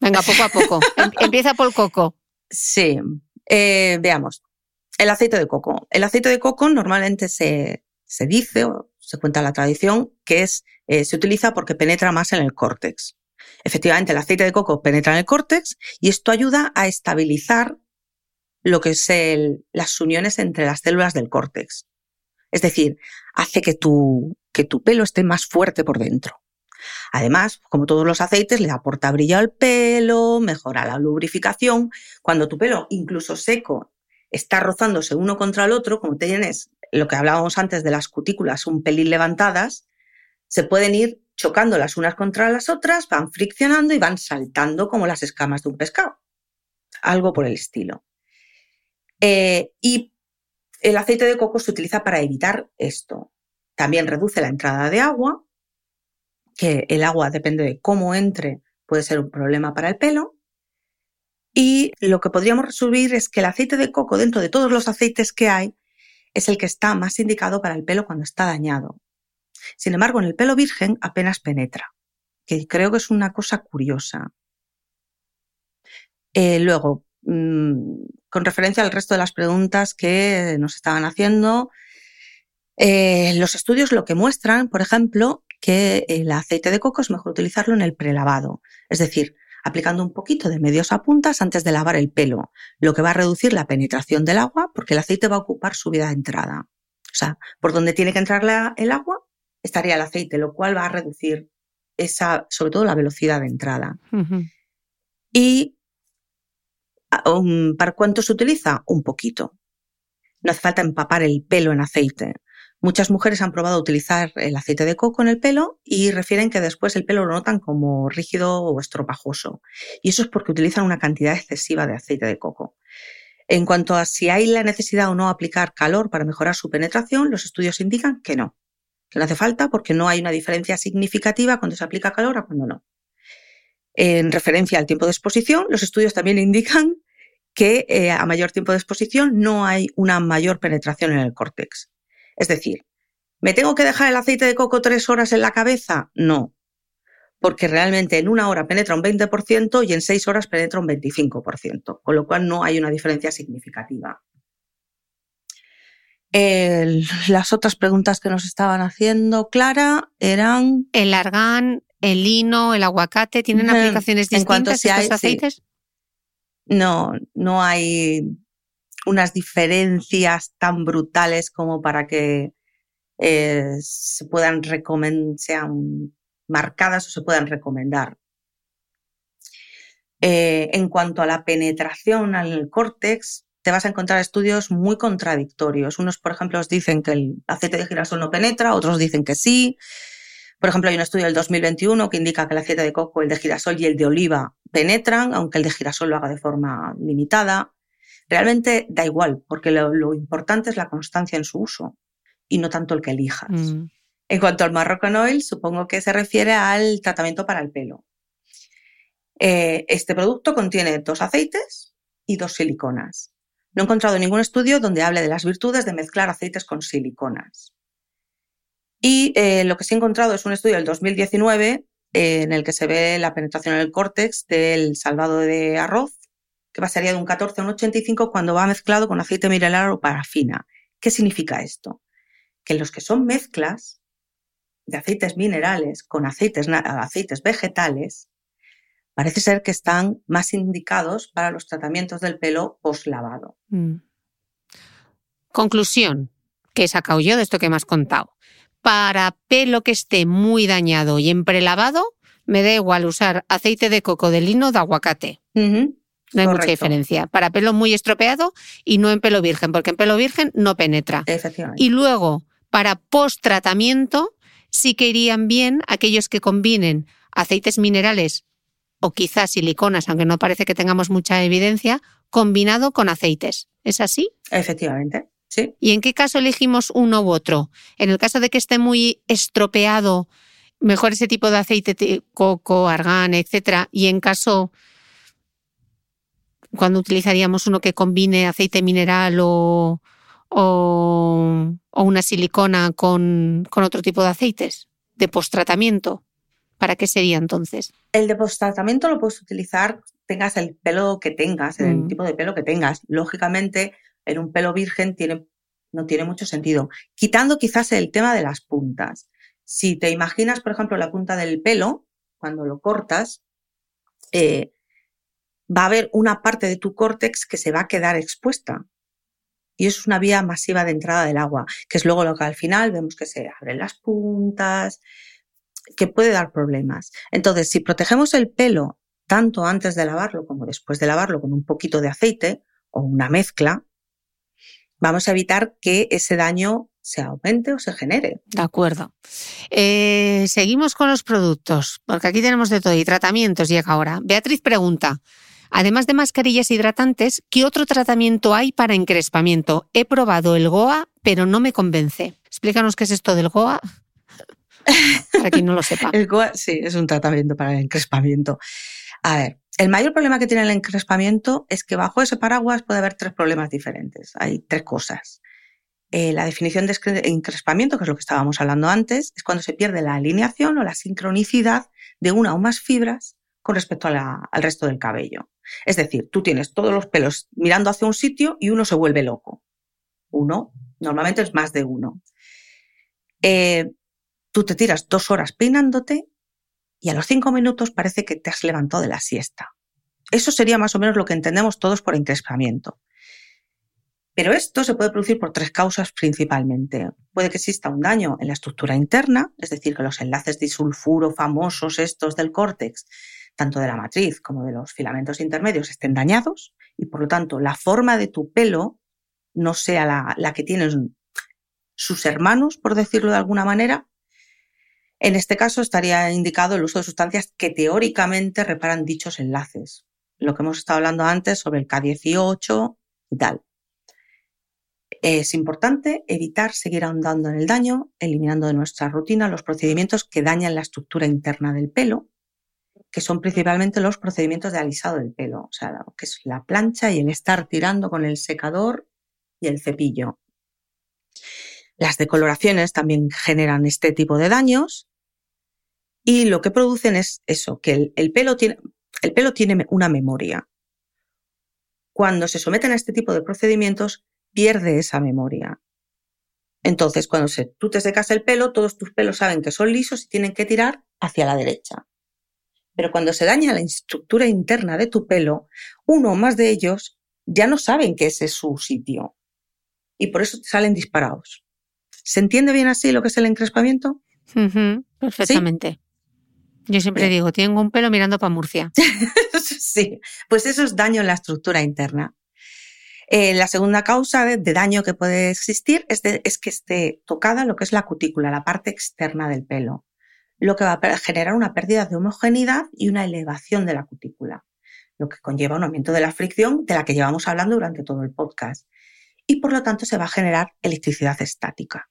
Venga, poco a poco. Em, empieza por el coco. Sí, eh, veamos. El aceite de coco. El aceite de coco normalmente se, se dice, o se cuenta la tradición, que es, eh, se utiliza porque penetra más en el córtex. Efectivamente, el aceite de coco penetra en el córtex y esto ayuda a estabilizar lo que es las uniones entre las células del córtex. Es decir, hace que tu, que tu pelo esté más fuerte por dentro. Además, como todos los aceites, le aporta brillo al pelo, mejora la lubrificación. Cuando tu pelo, incluso seco, está rozándose uno contra el otro, como tienes lo que hablábamos antes de las cutículas un pelín levantadas, se pueden ir chocando las unas contra las otras, van friccionando y van saltando como las escamas de un pescado. Algo por el estilo. Eh, y el aceite de coco se utiliza para evitar esto. También reduce la entrada de agua, que el agua depende de cómo entre, puede ser un problema para el pelo. Y lo que podríamos resumir es que el aceite de coco, dentro de todos los aceites que hay, es el que está más indicado para el pelo cuando está dañado. Sin embargo, en el pelo virgen apenas penetra, que creo que es una cosa curiosa. Eh, luego, Mm, con referencia al resto de las preguntas que nos estaban haciendo, eh, los estudios lo que muestran, por ejemplo, que el aceite de coco es mejor utilizarlo en el prelavado, es decir, aplicando un poquito de medios a puntas antes de lavar el pelo, lo que va a reducir la penetración del agua porque el aceite va a ocupar su vida de entrada. O sea, por donde tiene que entrar el agua estaría el aceite, lo cual va a reducir esa, sobre todo la velocidad de entrada. Y ¿Para cuánto se utiliza? Un poquito. No hace falta empapar el pelo en aceite. Muchas mujeres han probado utilizar el aceite de coco en el pelo y refieren que después el pelo lo notan como rígido o estropajoso. Y eso es porque utilizan una cantidad excesiva de aceite de coco. En cuanto a si hay la necesidad o no aplicar calor para mejorar su penetración, los estudios indican que no, que no hace falta porque no hay una diferencia significativa cuando se aplica calor a cuando no. En referencia al tiempo de exposición, los estudios también indican que eh, a mayor tiempo de exposición no hay una mayor penetración en el córtex. Es decir, ¿me tengo que dejar el aceite de coco tres horas en la cabeza? No, porque realmente en una hora penetra un 20% y en seis horas penetra un 25%, con lo cual no hay una diferencia significativa. las otras preguntas que nos estaban haciendo, Clara, eran... El argán, el lino, el aguacate, ¿tienen aplicaciones distintas en estos aceites? No, no hay unas diferencias tan brutales como para que eh, se puedan sean marcadas o se puedan recomendar. Eh, en cuanto a la penetración al córtex, te vas a encontrar estudios muy contradictorios. Unos, por ejemplo, dicen que el aceite de girasol no penetra, otros dicen que sí. Por ejemplo, hay un estudio del 2021 que indica que el aceite de coco, el de girasol y el de oliva penetran, aunque el de girasol lo haga de forma limitada. Realmente da igual, porque lo, importante es la constancia en su uso y no tanto el que elijas. Mm. En cuanto al Moroccan Oil, supongo que se refiere al tratamiento para el pelo. Eh, este producto contiene dos aceites y dos siliconas. No he encontrado ningún estudio donde hable de las virtudes de mezclar aceites con siliconas. Y eh, lo que sí he encontrado es un estudio del 2019 eh, en el que se ve la penetración en el córtex del salvado de arroz que pasaría de un 14 a un 85 cuando va mezclado con aceite mineral o parafina. ¿Qué significa esto? Que los que son mezclas de aceites minerales con aceites, aceites vegetales, parece ser que están más indicados para los tratamientos del pelo post-lavado. Mm. Conclusión que he sacado yo de esto que me has contado. Para pelo que esté muy dañado y en prelavado, me da igual usar aceite de coco de lino de aguacate. No hay mucha diferencia. Para pelo muy estropeado y no en pelo virgen, porque en pelo virgen no penetra. Efectivamente. Y luego, para post-tratamiento, sí que irían bien aquellos que combinen aceites minerales o quizás siliconas, aunque no parece que tengamos mucha evidencia, combinado con aceites. ¿Es así? Efectivamente. Sí. ¿Y en qué caso elegimos uno u otro? En el caso de que esté muy estropeado, mejor ese tipo de aceite de coco, argán, etcétera. Y en caso cuando utilizaríamos uno que combine aceite mineral o, o, una silicona con, otro tipo de aceites de post-tratamiento. ¿Para qué sería entonces? El de post-tratamiento lo puedes utilizar, tengas el pelo que tengas, el mm. tipo de pelo que tengas. Lógicamente, en un pelo virgen tiene, no tiene mucho sentido. Quitando quizás el tema de las puntas. Si te imaginas, por ejemplo, la punta del pelo, cuando lo cortas, eh, va a haber una parte de tu córtex que se va a quedar expuesta. Y es una vía masiva de entrada del agua, que es luego lo que al final vemos que se abren las puntas, que puede dar problemas. Entonces, si protegemos el pelo tanto antes de lavarlo como después de lavarlo con un poquito de aceite o una mezcla, vamos a evitar que ese daño se aumente o se genere. De acuerdo. Eh, seguimos con los productos, porque aquí tenemos de todo y tratamientos llega ahora. Beatriz pregunta, Además de mascarillas hidratantes, ¿qué otro tratamiento hay para encrespamiento? He probado el GOA, pero no me convence. Explícanos qué es esto del GOA. Para quien no lo sepa. el GOA, sí, es un tratamiento para el encrespamiento. A ver, el mayor problema que tiene el encrespamiento es que bajo ese paraguas puede haber tres problemas diferentes. Hay tres cosas. Eh, la definición de encrespamiento, que es lo que estábamos hablando antes, es cuando se pierde la alineación o la sincronicidad de una o más fibras con respecto al resto del cabello. Es decir, tú tienes todos los pelos mirando hacia un sitio y uno se vuelve loco. Uno, normalmente es más de uno. Eh, tú te tiras dos horas peinándote y a los cinco minutos parece que te has levantado de la siesta. Eso sería más o menos lo que entendemos todos por encrespamiento. Pero esto se puede producir por tres causas principalmente. Puede que exista un daño en la estructura interna, es decir, que los enlaces disulfuro famosos estos del córtex tanto de la matriz como de los filamentos intermedios estén dañados y por lo tanto la forma de tu pelo no sea la, que tienes sus hermanos, por decirlo de alguna manera. En este caso estaría indicado el uso de sustancias que teóricamente reparan dichos enlaces. Lo que hemos estado hablando antes sobre el K18 y tal. Es importante evitar seguir ahondando en el daño, eliminando de nuestra rutina los procedimientos que dañan la estructura interna del pelo, que son principalmente los procedimientos de alisado del pelo, o sea, que es la plancha y el estar tirando con el secador y el cepillo. Las decoloraciones también generan este tipo de daños y lo que producen es eso, que el, pelo, tiene, el pelo tiene una memoria. Cuando se someten a este tipo de procedimientos, pierde esa memoria. Entonces, cuando se, tú te secas el pelo, todos tus pelos saben que son lisos y tienen que tirar hacia la derecha. Pero cuando se daña la estructura interna de tu pelo, uno o más de ellos ya no saben que ese es su sitio. Y por eso salen disparados. ¿Se entiende bien así lo que es el encrespamiento? perfectamente. Yo siempre digo, tengo un pelo mirando para Murcia. sí, pues eso es daño en la estructura interna. Eh, la segunda causa de, daño que puede existir es, es, que esté tocada lo que es la cutícula, la parte externa del pelo, lo que va a generar una pérdida de homogeneidad y una elevación de la cutícula, lo que conlleva un aumento de la fricción de la que llevamos hablando durante todo el podcast. Y por lo tanto se va a generar electricidad estática.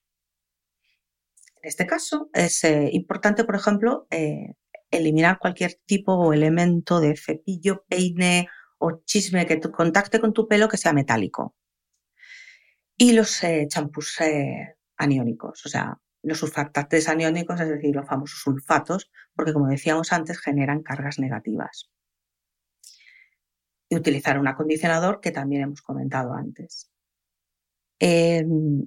En este caso es eh, importante, por ejemplo, eh, eliminar cualquier tipo o elemento de cepillo, peine o chisme que contacte con tu pelo que sea metálico. Y los eh, champús aniónicos, o sea, los sulfatantes aniónicos, es decir, los famosos sulfatos, porque como decíamos antes, generan cargas negativas. Y utilizar un acondicionador que también hemos comentado antes. Em,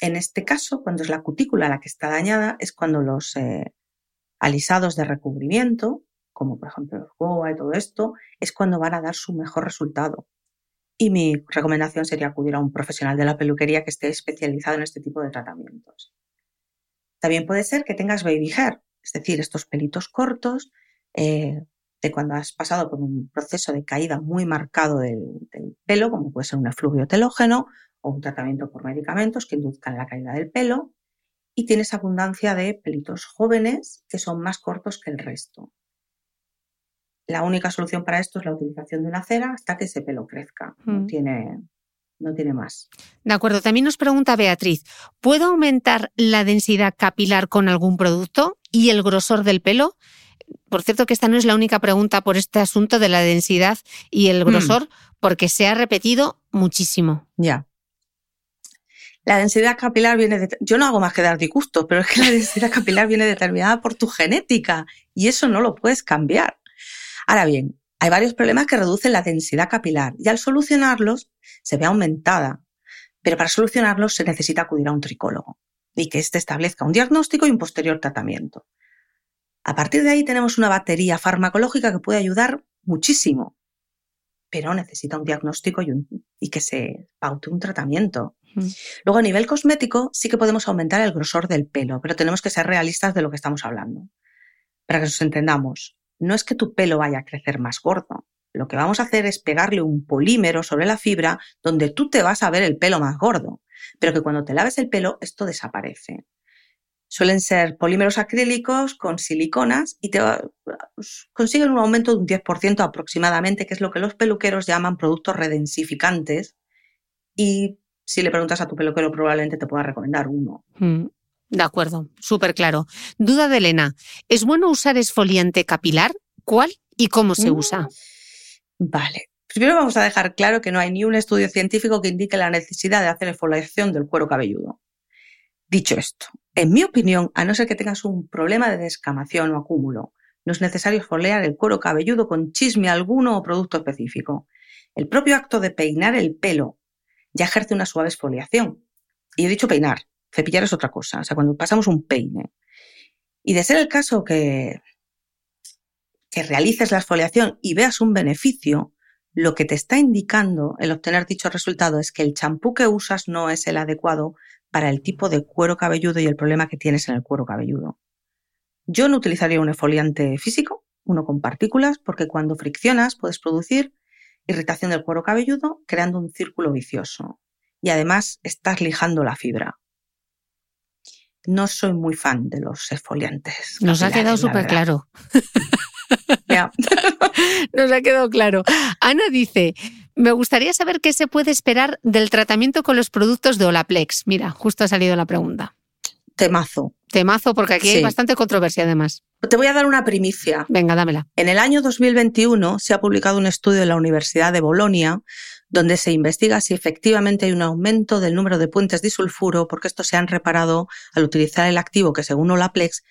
en este caso, cuando es la cutícula la que está dañada, es cuando los eh, alisados de recubrimiento, como por ejemplo el GOA y todo esto, es cuando van a dar su mejor resultado. Y mi recomendación sería acudir a un profesional de la peluquería que esté especializado en este tipo de tratamientos. También puede ser que tengas baby hair, es decir, estos pelitos cortos eh, de cuando has pasado por un proceso de caída muy marcado del, del pelo, como puede ser un efluvio telógeno o un tratamiento por medicamentos que induzcan la caída del pelo y tienes abundancia de pelitos jóvenes que son más cortos que el resto. La única solución para esto es la utilización de una cera hasta que ese pelo crezca. No, mm. tiene, no tiene más. De acuerdo. También nos pregunta Beatriz, ¿puedo aumentar la densidad capilar con algún producto y el grosor del pelo? Por cierto que esta no es la única pregunta por este asunto de la densidad y el mm. grosor, porque se ha repetido muchísimo. Ya. La densidad capilar viene de... Yo no hago más que dar disgustos, pero es que la densidad capilar viene determinada por tu genética y eso no lo puedes cambiar. Ahora bien, hay varios problemas que reducen la densidad capilar y al solucionarlos se ve aumentada, pero para solucionarlos se necesita acudir a un tricólogo y que éste establezca un diagnóstico y un posterior tratamiento. A partir de ahí tenemos una batería farmacológica que puede ayudar muchísimo, pero necesita un diagnóstico y, que se paute un tratamiento. Luego, a nivel cosmético, sí que podemos aumentar el grosor del pelo, pero tenemos que ser realistas de lo que estamos hablando. Para que nos entendamos, no es que tu pelo vaya a crecer más gordo. Lo que vamos a hacer es pegarle un polímero sobre la fibra donde tú te vas a ver el pelo más gordo, pero que cuando te laves el pelo esto desaparece. Suelen ser polímeros acrílicos con siliconas y te consiguen un aumento de un 10% aproximadamente, que es lo que los peluqueros llaman productos redensificantes. Y si le preguntas a tu peluquero, probablemente te pueda recomendar uno. Mm. De acuerdo, súper claro. Duda de Elena, ¿es bueno usar esfoliante capilar? ¿Cuál y cómo se usa? Mm, vale. Primero vamos a dejar claro que no hay ni un estudio científico que indique la necesidad de hacer exfoliación del cuero cabelludo. Dicho esto, en mi opinión, a no ser que tengas un problema de descamación o acúmulo, no es necesario exfoliar el cuero cabelludo con chisme alguno o producto específico. El propio acto de peinar el pelo ya ejerce una suave exfoliación. Y he dicho peinar, Cepillar es otra cosa, o sea, cuando pasamos un peine. Y de ser el caso que, que realices la exfoliación y veas un beneficio, lo que te está indicando el obtener dicho resultado es que el champú que usas no es el adecuado para el tipo de cuero cabelludo y el problema que tienes en el cuero cabelludo. Yo no utilizaría un exfoliante físico, uno con partículas, porque cuando friccionas puedes producir irritación del cuero cabelludo creando un círculo vicioso y además estás lijando la fibra. No soy muy fan de los exfoliantes. Nos ha quedado súper claro. Nos ha quedado claro. Ana dice, me gustaría saber qué se puede esperar del tratamiento con los productos de Olaplex. Mira, justo ha salido la pregunta. Temazo. Temazo, porque aquí hay bastante controversia además. Te voy a dar una primicia. Venga, dámela. En el año 2021 se ha publicado un estudio en la Universidad de Bolonia donde se investiga si efectivamente hay un aumento del número de puentes disulfuro porque estos se han reparado al utilizar el activo que según Olaplex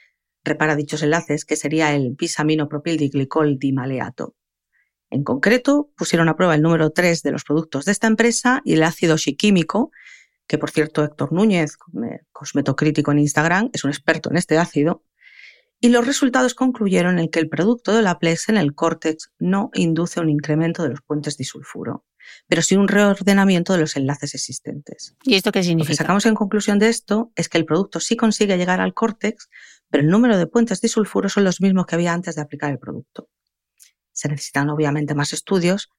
repara dichos enlaces, que sería el bisaminopropildiclicol dimaleato. En concreto, pusieron a prueba el número 3 de los productos de esta empresa y el ácido shiquímico, que por cierto Héctor Núñez, cosmetocrítico en Instagram, es un experto en este ácido, y los resultados concluyeron en que el producto de Olaplex en el córtex no induce un incremento de los puentes disulfuro, pero sí un reordenamiento de los enlaces existentes. ¿Y esto qué Lo que significa? sacamos en conclusión de esto es que el producto sí consigue llegar al córtex, pero el número de puentes disulfuro son los mismos que había antes de aplicar el producto. Se necesitan obviamente más estudios,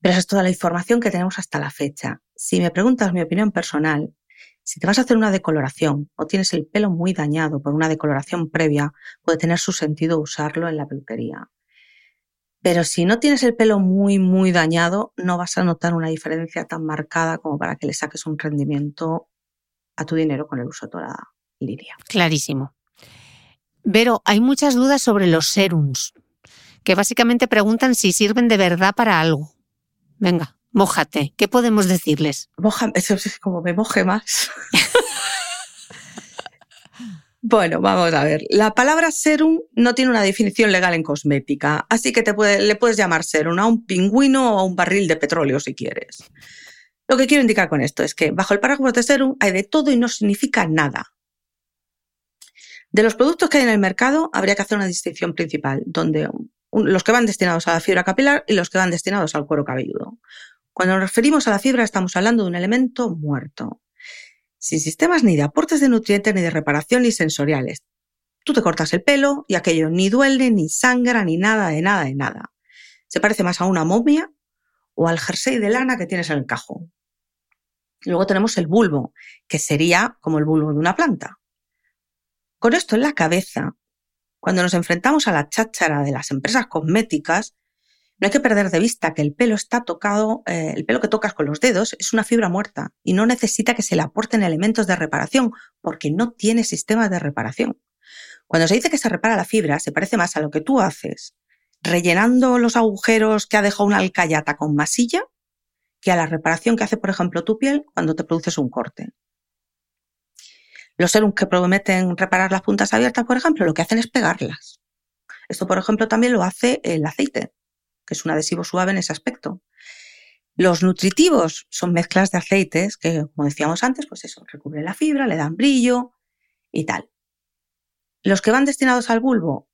pero esa es toda la información que tenemos hasta la fecha. Si me preguntas mi opinión personal, si te vas a hacer una decoloración o tienes el pelo muy dañado por una decoloración previa, puede tener su sentido usarlo en la peluquería. Pero si no tienes el pelo muy, muy dañado, no vas a notar una diferencia tan marcada como para que le saques un rendimiento a tu dinero con el uso de la liria. Clarísimo. Vero, hay muchas dudas sobre los serums, que básicamente preguntan si sirven de verdad para algo. Venga, mójate. ¿Qué podemos decirles? Moja, eso es como me moje más. bueno, vamos a ver. La palabra serum no tiene una definición legal en cosmética, así que te le puedes llamar serum a un pingüino o a un barril de petróleo si quieres. Lo que quiero indicar con esto es que bajo el paraguas de serum hay de todo y no significa nada. De los productos que hay en el mercado habría que hacer una distinción principal, donde los que van destinados a la fibra capilar y los que van destinados al cuero cabelludo. Cuando nos referimos a la fibra estamos hablando de un elemento muerto, sin sistemas ni de aportes de nutrientes, ni de reparación, ni sensoriales. Tú te cortas el pelo y aquello ni duele, ni sangra, ni nada, de nada, de nada. Se parece más a una momia o al jersey de lana que tienes en el cajón. Luego tenemos el bulbo, que sería como el bulbo de una planta. Con esto en la cabeza, cuando nos enfrentamos a la cháchara de las empresas cosméticas, no hay que perder de vista que el pelo está tocado, eh, el pelo que tocas con los dedos es una fibra muerta y no necesita que se le aporten elementos de reparación porque no tiene sistemas de reparación. Cuando se dice que se repara la fibra, se parece más a lo que tú haces rellenando los agujeros que ha dejado una alcayata con masilla que a la reparación que hace, por ejemplo, tu piel cuando te produces un corte. Los serums que prometen reparar las puntas abiertas, por ejemplo, lo que hacen es pegarlas. Esto, por ejemplo, también lo hace el aceite, es un adhesivo suave en ese aspecto. Los nutritivos son mezclas de aceites que, como decíamos antes, pues eso, recubren la fibra, le dan brillo y tal. Los que van destinados al bulbo,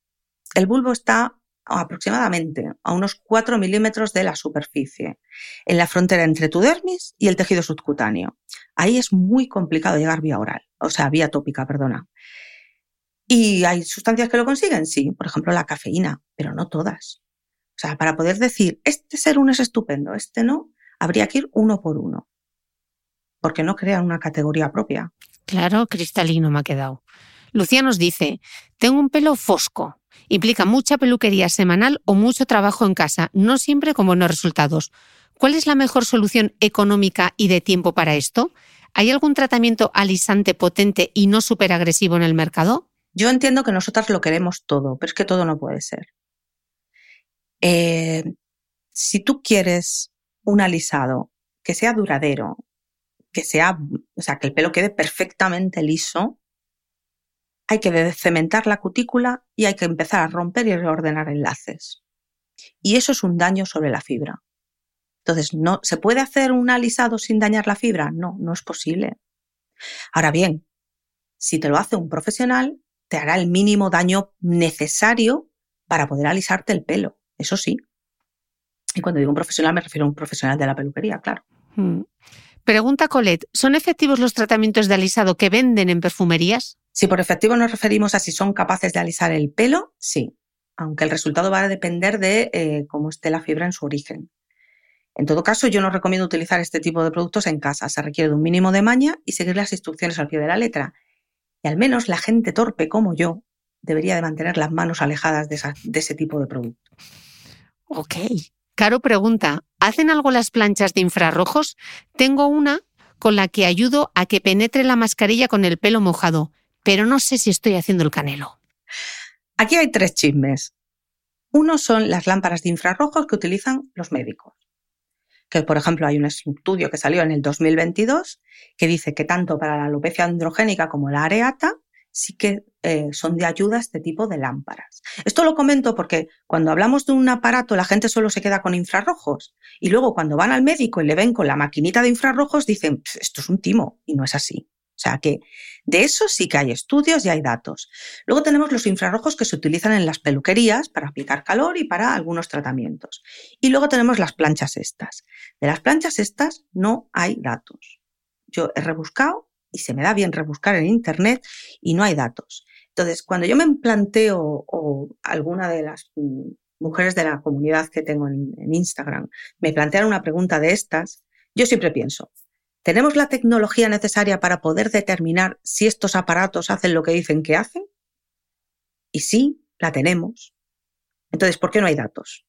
el bulbo está aproximadamente a unos 4 milímetros de la superficie, en la frontera entre tu dermis y el tejido subcutáneo. Ahí es muy complicado llegar vía oral, o sea, vía tópica, perdona. ¿Y hay sustancias que lo consiguen? Sí, por ejemplo la cafeína, pero no todas. O sea, para poder decir, este serum es estupendo, este no, habría que ir uno por uno, porque no crean una categoría propia. Claro, cristalino me ha quedado. Lucía nos dice, tengo un pelo fosco. Implica mucha peluquería semanal o mucho trabajo en casa, no siempre con buenos resultados. ¿Cuál es la mejor solución económica y de tiempo para esto? ¿Hay algún tratamiento alisante potente y no súper agresivo en el mercado? Yo entiendo que nosotras lo queremos todo, pero es que todo no puede ser. Eh, si tú quieres un alisado que sea duradero, que sea, o sea, que el pelo quede perfectamente liso, hay que cementar la cutícula y hay que empezar a romper y reordenar enlaces. Y eso es un daño sobre la fibra. Entonces, no, ¿se puede hacer un alisado sin dañar la fibra? No, no es posible. Ahora bien, si te lo hace un profesional, te hará el mínimo daño necesario para poder alisarte el pelo. Eso sí. Y cuando digo un profesional me refiero a un profesional de la peluquería, claro. Hmm. Pregunta Colette, ¿son efectivos los tratamientos de alisado que venden en perfumerías? Si por efectivo nos referimos a si son capaces de alisar el pelo, sí. Aunque el resultado va a depender de eh, cómo esté la fibra en su origen. En todo caso, yo no recomiendo utilizar este tipo de productos en casa. Se requiere de un mínimo de maña y seguir las instrucciones al pie de la letra. Y al menos la gente torpe como yo debería de mantener las manos alejadas de, de ese tipo de producto. Ok. Caro pregunta, ¿hacen algo las planchas de infrarrojos? Tengo una con la que ayudo a que penetre la mascarilla con el pelo mojado, pero no sé si estoy haciendo el canelo. Aquí hay tres chismes. Uno son las lámparas de infrarrojos que utilizan los médicos. Que, por ejemplo, hay un estudio que salió en el 2022 que dice que tanto para la alopecia androgénica como la areata sí que eh, son de ayuda este tipo de lámparas. Esto lo comento porque cuando hablamos de un aparato la gente solo se queda con infrarrojos y luego cuando van al médico y le ven con la maquinita de infrarrojos dicen, esto es un timo y no es así. O sea que de eso sí que hay estudios y hay datos. Luego tenemos los infrarrojos que se utilizan en las peluquerías para aplicar calor y para algunos tratamientos. Y luego tenemos las planchas estas. De las planchas estas no hay datos. Yo he rebuscado y se me da bien rebuscar en Internet y no hay datos. Entonces, cuando yo me planteo o alguna de las mujeres de la comunidad que tengo en, Instagram me plantean una pregunta de estas, yo siempre pienso, ¿tenemos la tecnología necesaria para poder determinar si estos aparatos hacen lo que dicen que hacen? Y sí, la tenemos. Entonces, ¿por qué no hay datos?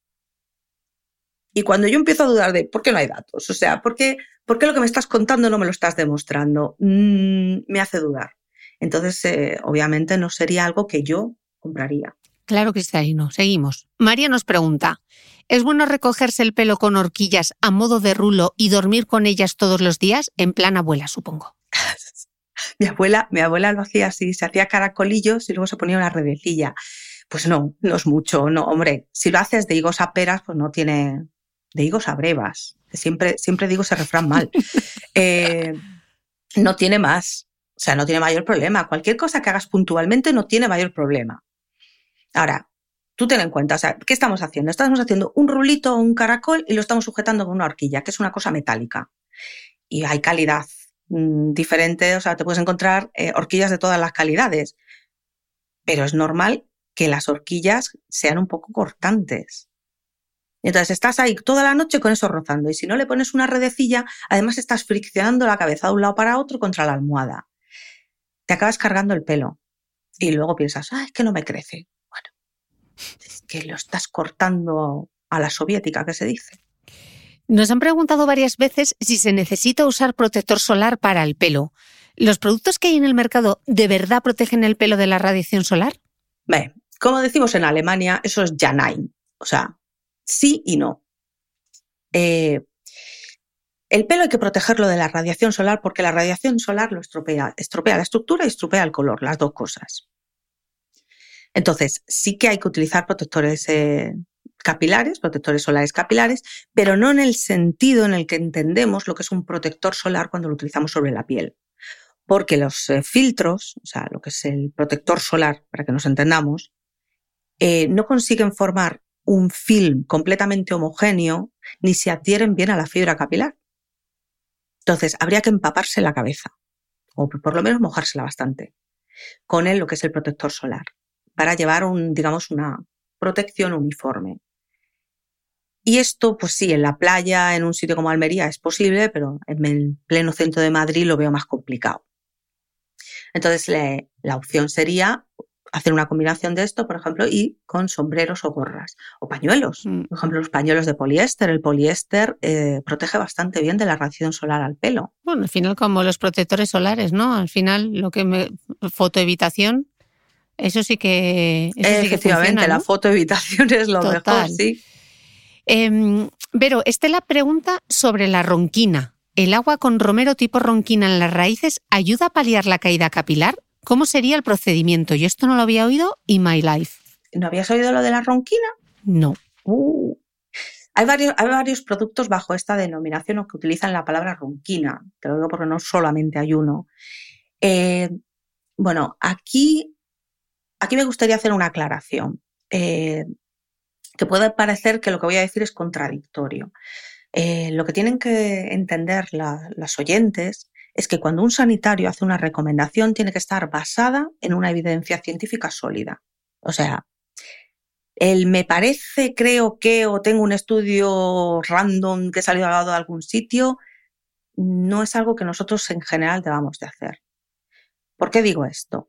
Y cuando yo empiezo a dudar de por qué no hay datos, o sea, ¿por qué, por qué lo que me estás contando no me lo estás demostrando? Mm, me hace dudar. Entonces, eh, obviamente no sería algo que yo compraría. Claro que está ahí, no. Seguimos. María nos pregunta, ¿es bueno recogerse el pelo con horquillas a modo de rulo y dormir con ellas todos los días? En plan abuela, supongo. mi abuela, mi abuela lo hacía así, se hacía caracolillos y luego se ponía una redecilla. Pues no, no es mucho, no, hombre, si lo haces de higos a peras, pues no tiene, de higos a brevas. Siempre, siempre digo ese refrán mal. Eh, no tiene más. O sea, no tiene mayor problema. Cualquier cosa que hagas puntualmente no tiene mayor problema. Ahora, tú ten en cuenta, o sea, ¿qué estamos haciendo? Estamos haciendo un rulito o un caracol y lo estamos sujetando con una horquilla, que es una cosa metálica. Y hay calidad mm, diferente, o sea, te puedes encontrar eh, horquillas de todas las calidades. Pero es normal que las horquillas sean un poco cortantes. Entonces estás ahí toda la noche con eso rozando y si no le pones una redecilla, además estás friccionando la cabeza de un lado para otro contra la almohada. Te acabas cargando el pelo y luego piensas, ah, es que no me crece. Bueno, es que lo estás cortando a la soviética, que se dice. Nos han preguntado varias veces si se necesita usar protector solar para el pelo. ¿Los productos que hay en el mercado de verdad protegen el pelo de la radiación solar? Bien, como decimos en Alemania, eso es ja O sea, sí y no. Eh, el pelo hay que protegerlo de la radiación solar porque la radiación solar lo estropea, estropea la estructura y estropea el color, las dos cosas. Entonces, sí que hay que utilizar protectores eh, capilares, protectores solares capilares, pero no en el sentido en el que entendemos lo que es un protector solar cuando lo utilizamos sobre la piel. Porque los eh, filtros, o sea, lo que es el protector solar, para que nos entendamos, no consiguen formar un film completamente homogéneo ni se adhieren bien a la fibra capilar. Entonces, habría que empaparse la cabeza, o por lo menos mojársela bastante, con él lo que es el protector solar, para llevar un, digamos, una protección uniforme. Y esto, pues sí, en la playa, en un sitio como Almería es posible, pero en el pleno centro de Madrid lo veo más complicado. Entonces, la opción sería hacer una combinación de esto, por ejemplo, y con sombreros o gorras o pañuelos. Mm. Por ejemplo, los pañuelos de poliéster. El poliéster eh, protege bastante bien de la radiación solar al pelo. Bueno, al final como los protectores solares, ¿no? Al final lo que me... fotoevitación, eso sí que... Efectivamente, la fotoevitación es lo mejor, sí. Eh, Vero, Estela pregunta sobre la ronquina. ¿El agua con romero tipo ronquina en las raíces ayuda a paliar la caída capilar? ¿Cómo sería el procedimiento? Yo esto no lo había oído y my life. ¿No habías oído lo de la ronquina? No. Uh. Hay, varios, hay varios productos bajo esta denominación que utilizan la palabra ronquina. Te lo digo porque no solamente hay uno. Eh, bueno, aquí, aquí me gustaría hacer una aclaración. Eh, que puede parecer que lo que voy a decir es contradictorio. Eh, lo que tienen que entender las oyentes es que cuando un sanitario hace una recomendación tiene que estar basada en una evidencia científica sólida. O sea, El me parece, creo que, o tengo un estudio random que salió al de algún sitio, no es algo que nosotros en general debamos de hacer. ¿Por qué digo esto?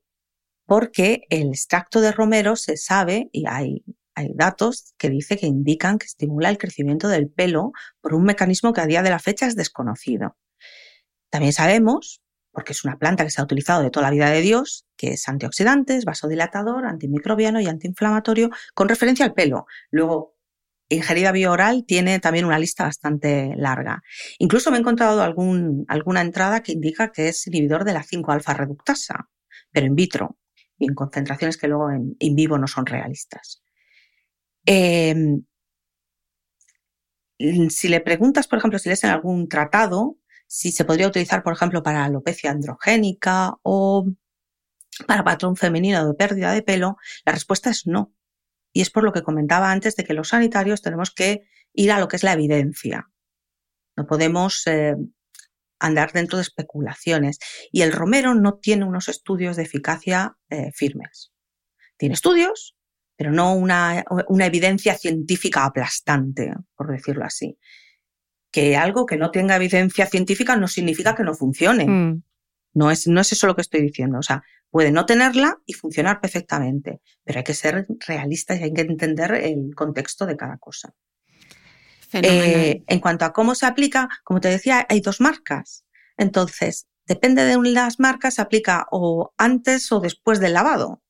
Porque el extracto de romero se sabe, y hay, hay datos que dice que indican que estimula el crecimiento del pelo por un mecanismo que a día de la fecha es desconocido. También sabemos, porque es una planta que se ha utilizado de toda la vida de Dios, que es antioxidante, es vasodilatador, antimicrobiano y antiinflamatorio con referencia al pelo. Luego, ingerida bioral tiene también una lista bastante larga. Incluso me he encontrado alguna entrada que indica que es inhibidor de la 5-alfa reductasa, pero in vitro y en concentraciones que luego en, vivo no son realistas. Em, si le preguntas, por ejemplo, si lees en algún tratado, si se podría utilizar, por ejemplo, para alopecia androgénica o para patrón femenino de pérdida de pelo, la respuesta es no. Y es por lo que comentaba antes de que los sanitarios tenemos que ir a lo que es la evidencia. No podemos eh, andar dentro de especulaciones. Y el romero no tiene unos estudios de eficacia eh, firmes. Tiene estudios, pero no una, una, evidencia científica aplastante, por decirlo así. Que algo que no tenga evidencia científica no significa que no funcione. Mm. No, es, no es eso lo que estoy diciendo. O sea, puede no tenerla y funcionar perfectamente, pero hay que ser realistas y hay que entender el contexto de cada cosa. Eh, en cuanto a cómo se aplica, como te decía, hay dos marcas. Entonces, depende de las marcas, se aplica o antes o después del lavado.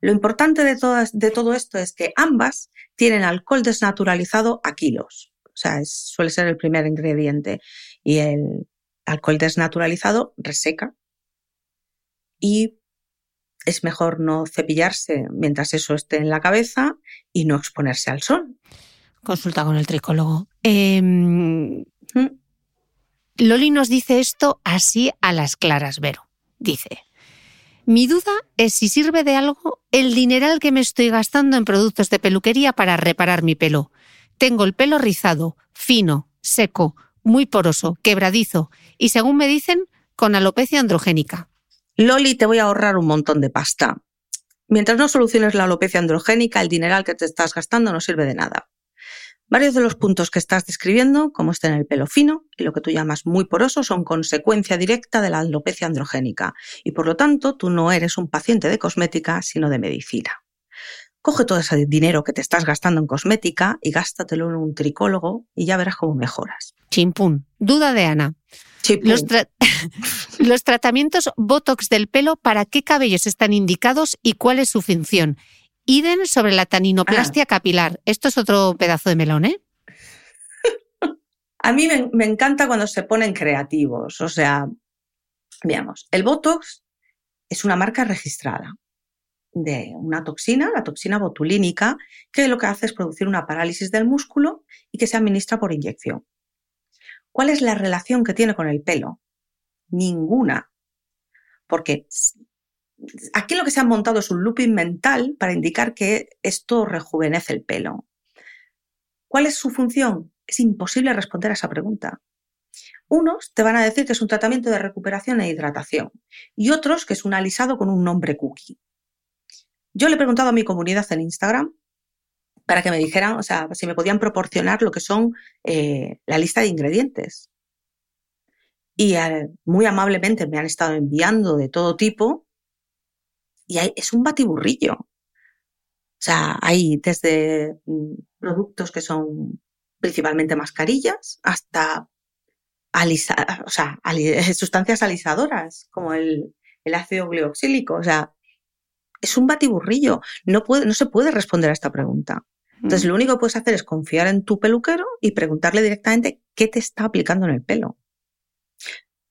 Lo importante de, de todo esto es que ambas tienen alcohol desnaturalizado a kilos. O sea, suele ser el primer ingrediente. Y el alcohol desnaturalizado reseca. Y es mejor no cepillarse mientras eso esté en la cabeza y no exponerse al sol. Consulta con el tricólogo. Em, Loli nos dice esto así a las claras, Vero. Dice, mi duda es si sirve de algo el dineral que me estoy gastando en productos de peluquería para reparar mi pelo. Tengo el pelo rizado, fino, seco, muy poroso, quebradizo y, según me dicen, con alopecia androgénica. Loli, te voy a ahorrar un montón de pasta. Mientras no soluciones la alopecia androgénica, el dineral que te estás gastando no sirve de nada. Varios de los puntos que estás describiendo, como en el pelo fino y lo que tú llamas muy poroso, son consecuencia directa de la alopecia androgénica y por lo tanto tú no eres un paciente de cosmética, sino de medicina. Coge todo ese dinero que te estás gastando en cosmética y gástatelo en un tricólogo y ya verás cómo mejoras. Chimpún. Duda de Ana. Los, los, tratamientos Botox del pelo, ¿para qué cabellos están indicados y cuál es su función? Idem sobre la taninoplastia ah. capilar. Esto es otro pedazo de melón, ¿eh? A mí me, encanta cuando se ponen creativos. O sea, veamos, el Botox es una marca registrada de una toxina, la toxina botulínica, que lo que hace es producir una parálisis del músculo y que se administra por inyección. ¿Cuál es la relación que tiene con el pelo? Ninguna. Porque aquí lo que se ha montado es un looping mental para indicar que esto rejuvenece el pelo. ¿Cuál es su función? Es imposible responder a esa pregunta. Unos te van a decir que es un tratamiento de recuperación e hidratación y otros que es un alisado con un nombre cookie. Yo le he preguntado a mi comunidad en Instagram para que me dijeran, o sea, si me podían proporcionar lo que son eh, la lista de ingredientes. Y eh, muy amablemente me han estado enviando de todo tipo y es un batiburrillo. O sea, hay desde mm, productos que son principalmente mascarillas hasta o sea, sustancias alisadoras como el, ácido glioxílico. O sea, es un batiburrillo. No, puede, no se puede responder a esta pregunta. Entonces, mm. lo único que puedes hacer es confiar en tu peluquero y preguntarle directamente qué te está aplicando en el pelo.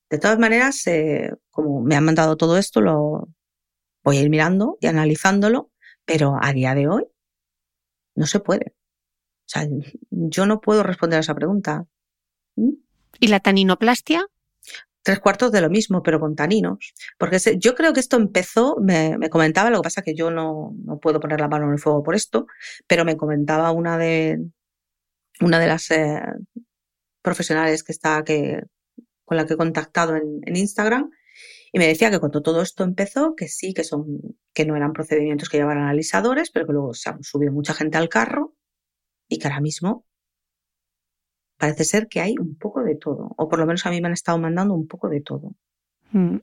De todas maneras, eh, como me han mandado todo esto, lo, voy a ir mirando y analizándolo, pero a día de hoy no se puede. O sea, yo no puedo responder a esa pregunta. ¿Mm? ¿Y la taninoplastia? Tres cuartos de lo mismo, pero con taninos. Porque yo creo que esto empezó, me, comentaba, lo que pasa es que yo no, puedo poner la mano en el fuego por esto, pero me comentaba una de, una de las eh, profesionales que está, que, con la que he contactado en Instagram, y me decía que cuando todo esto empezó, que sí, que son, que no eran procedimientos que llevaran alisadores, pero que luego se han subido mucha gente al carro y que ahora mismo parece ser que hay un poco de todo, o por lo menos a mí me han estado mandando un poco de todo. Mm.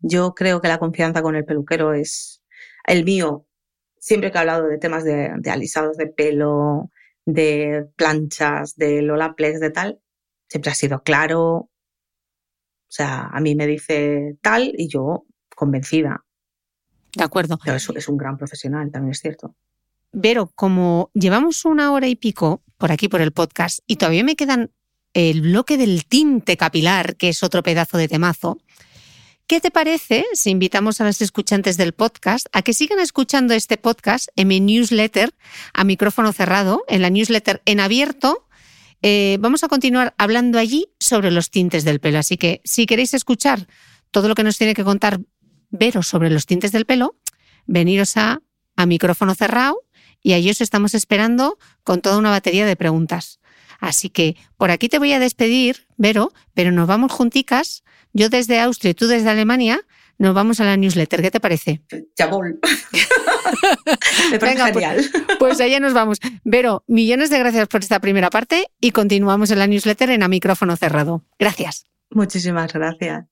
Yo creo que la confianza con el peluquero es el mío. Siempre que he hablado de temas de, alisados de pelo, de planchas, de Olaplex, de tal, siempre ha sido claro. O sea, a mí me dice tal y yo convencida. De acuerdo. Pero es, es un gran profesional, también es cierto. Vero, como llevamos una hora y pico por aquí, por el podcast, y todavía me quedan el bloque del tinte capilar, que es otro pedazo de temazo, ¿Qué te parece si invitamos a los escuchantes del podcast a que sigan escuchando este podcast en mi newsletter a micrófono cerrado, en la newsletter en abierto? Eh, vamos a continuar hablando allí sobre los tintes del pelo. Así que si queréis escuchar todo lo que nos tiene que contar Vero sobre los tintes del pelo, veniros a, a micrófono cerrado y allí os estamos esperando con toda una batería de preguntas. Así que por aquí te voy a despedir, Vero, pero nos vamos junticas yo desde Austria y tú desde Alemania, nos vamos a la newsletter. ¿Qué te parece? Chabón. Me parece pues, genial. Pues, allá nos vamos. Vero, millones de gracias por esta primera parte y continuamos en la newsletter en a micrófono cerrado. Gracias. Muchísimas gracias.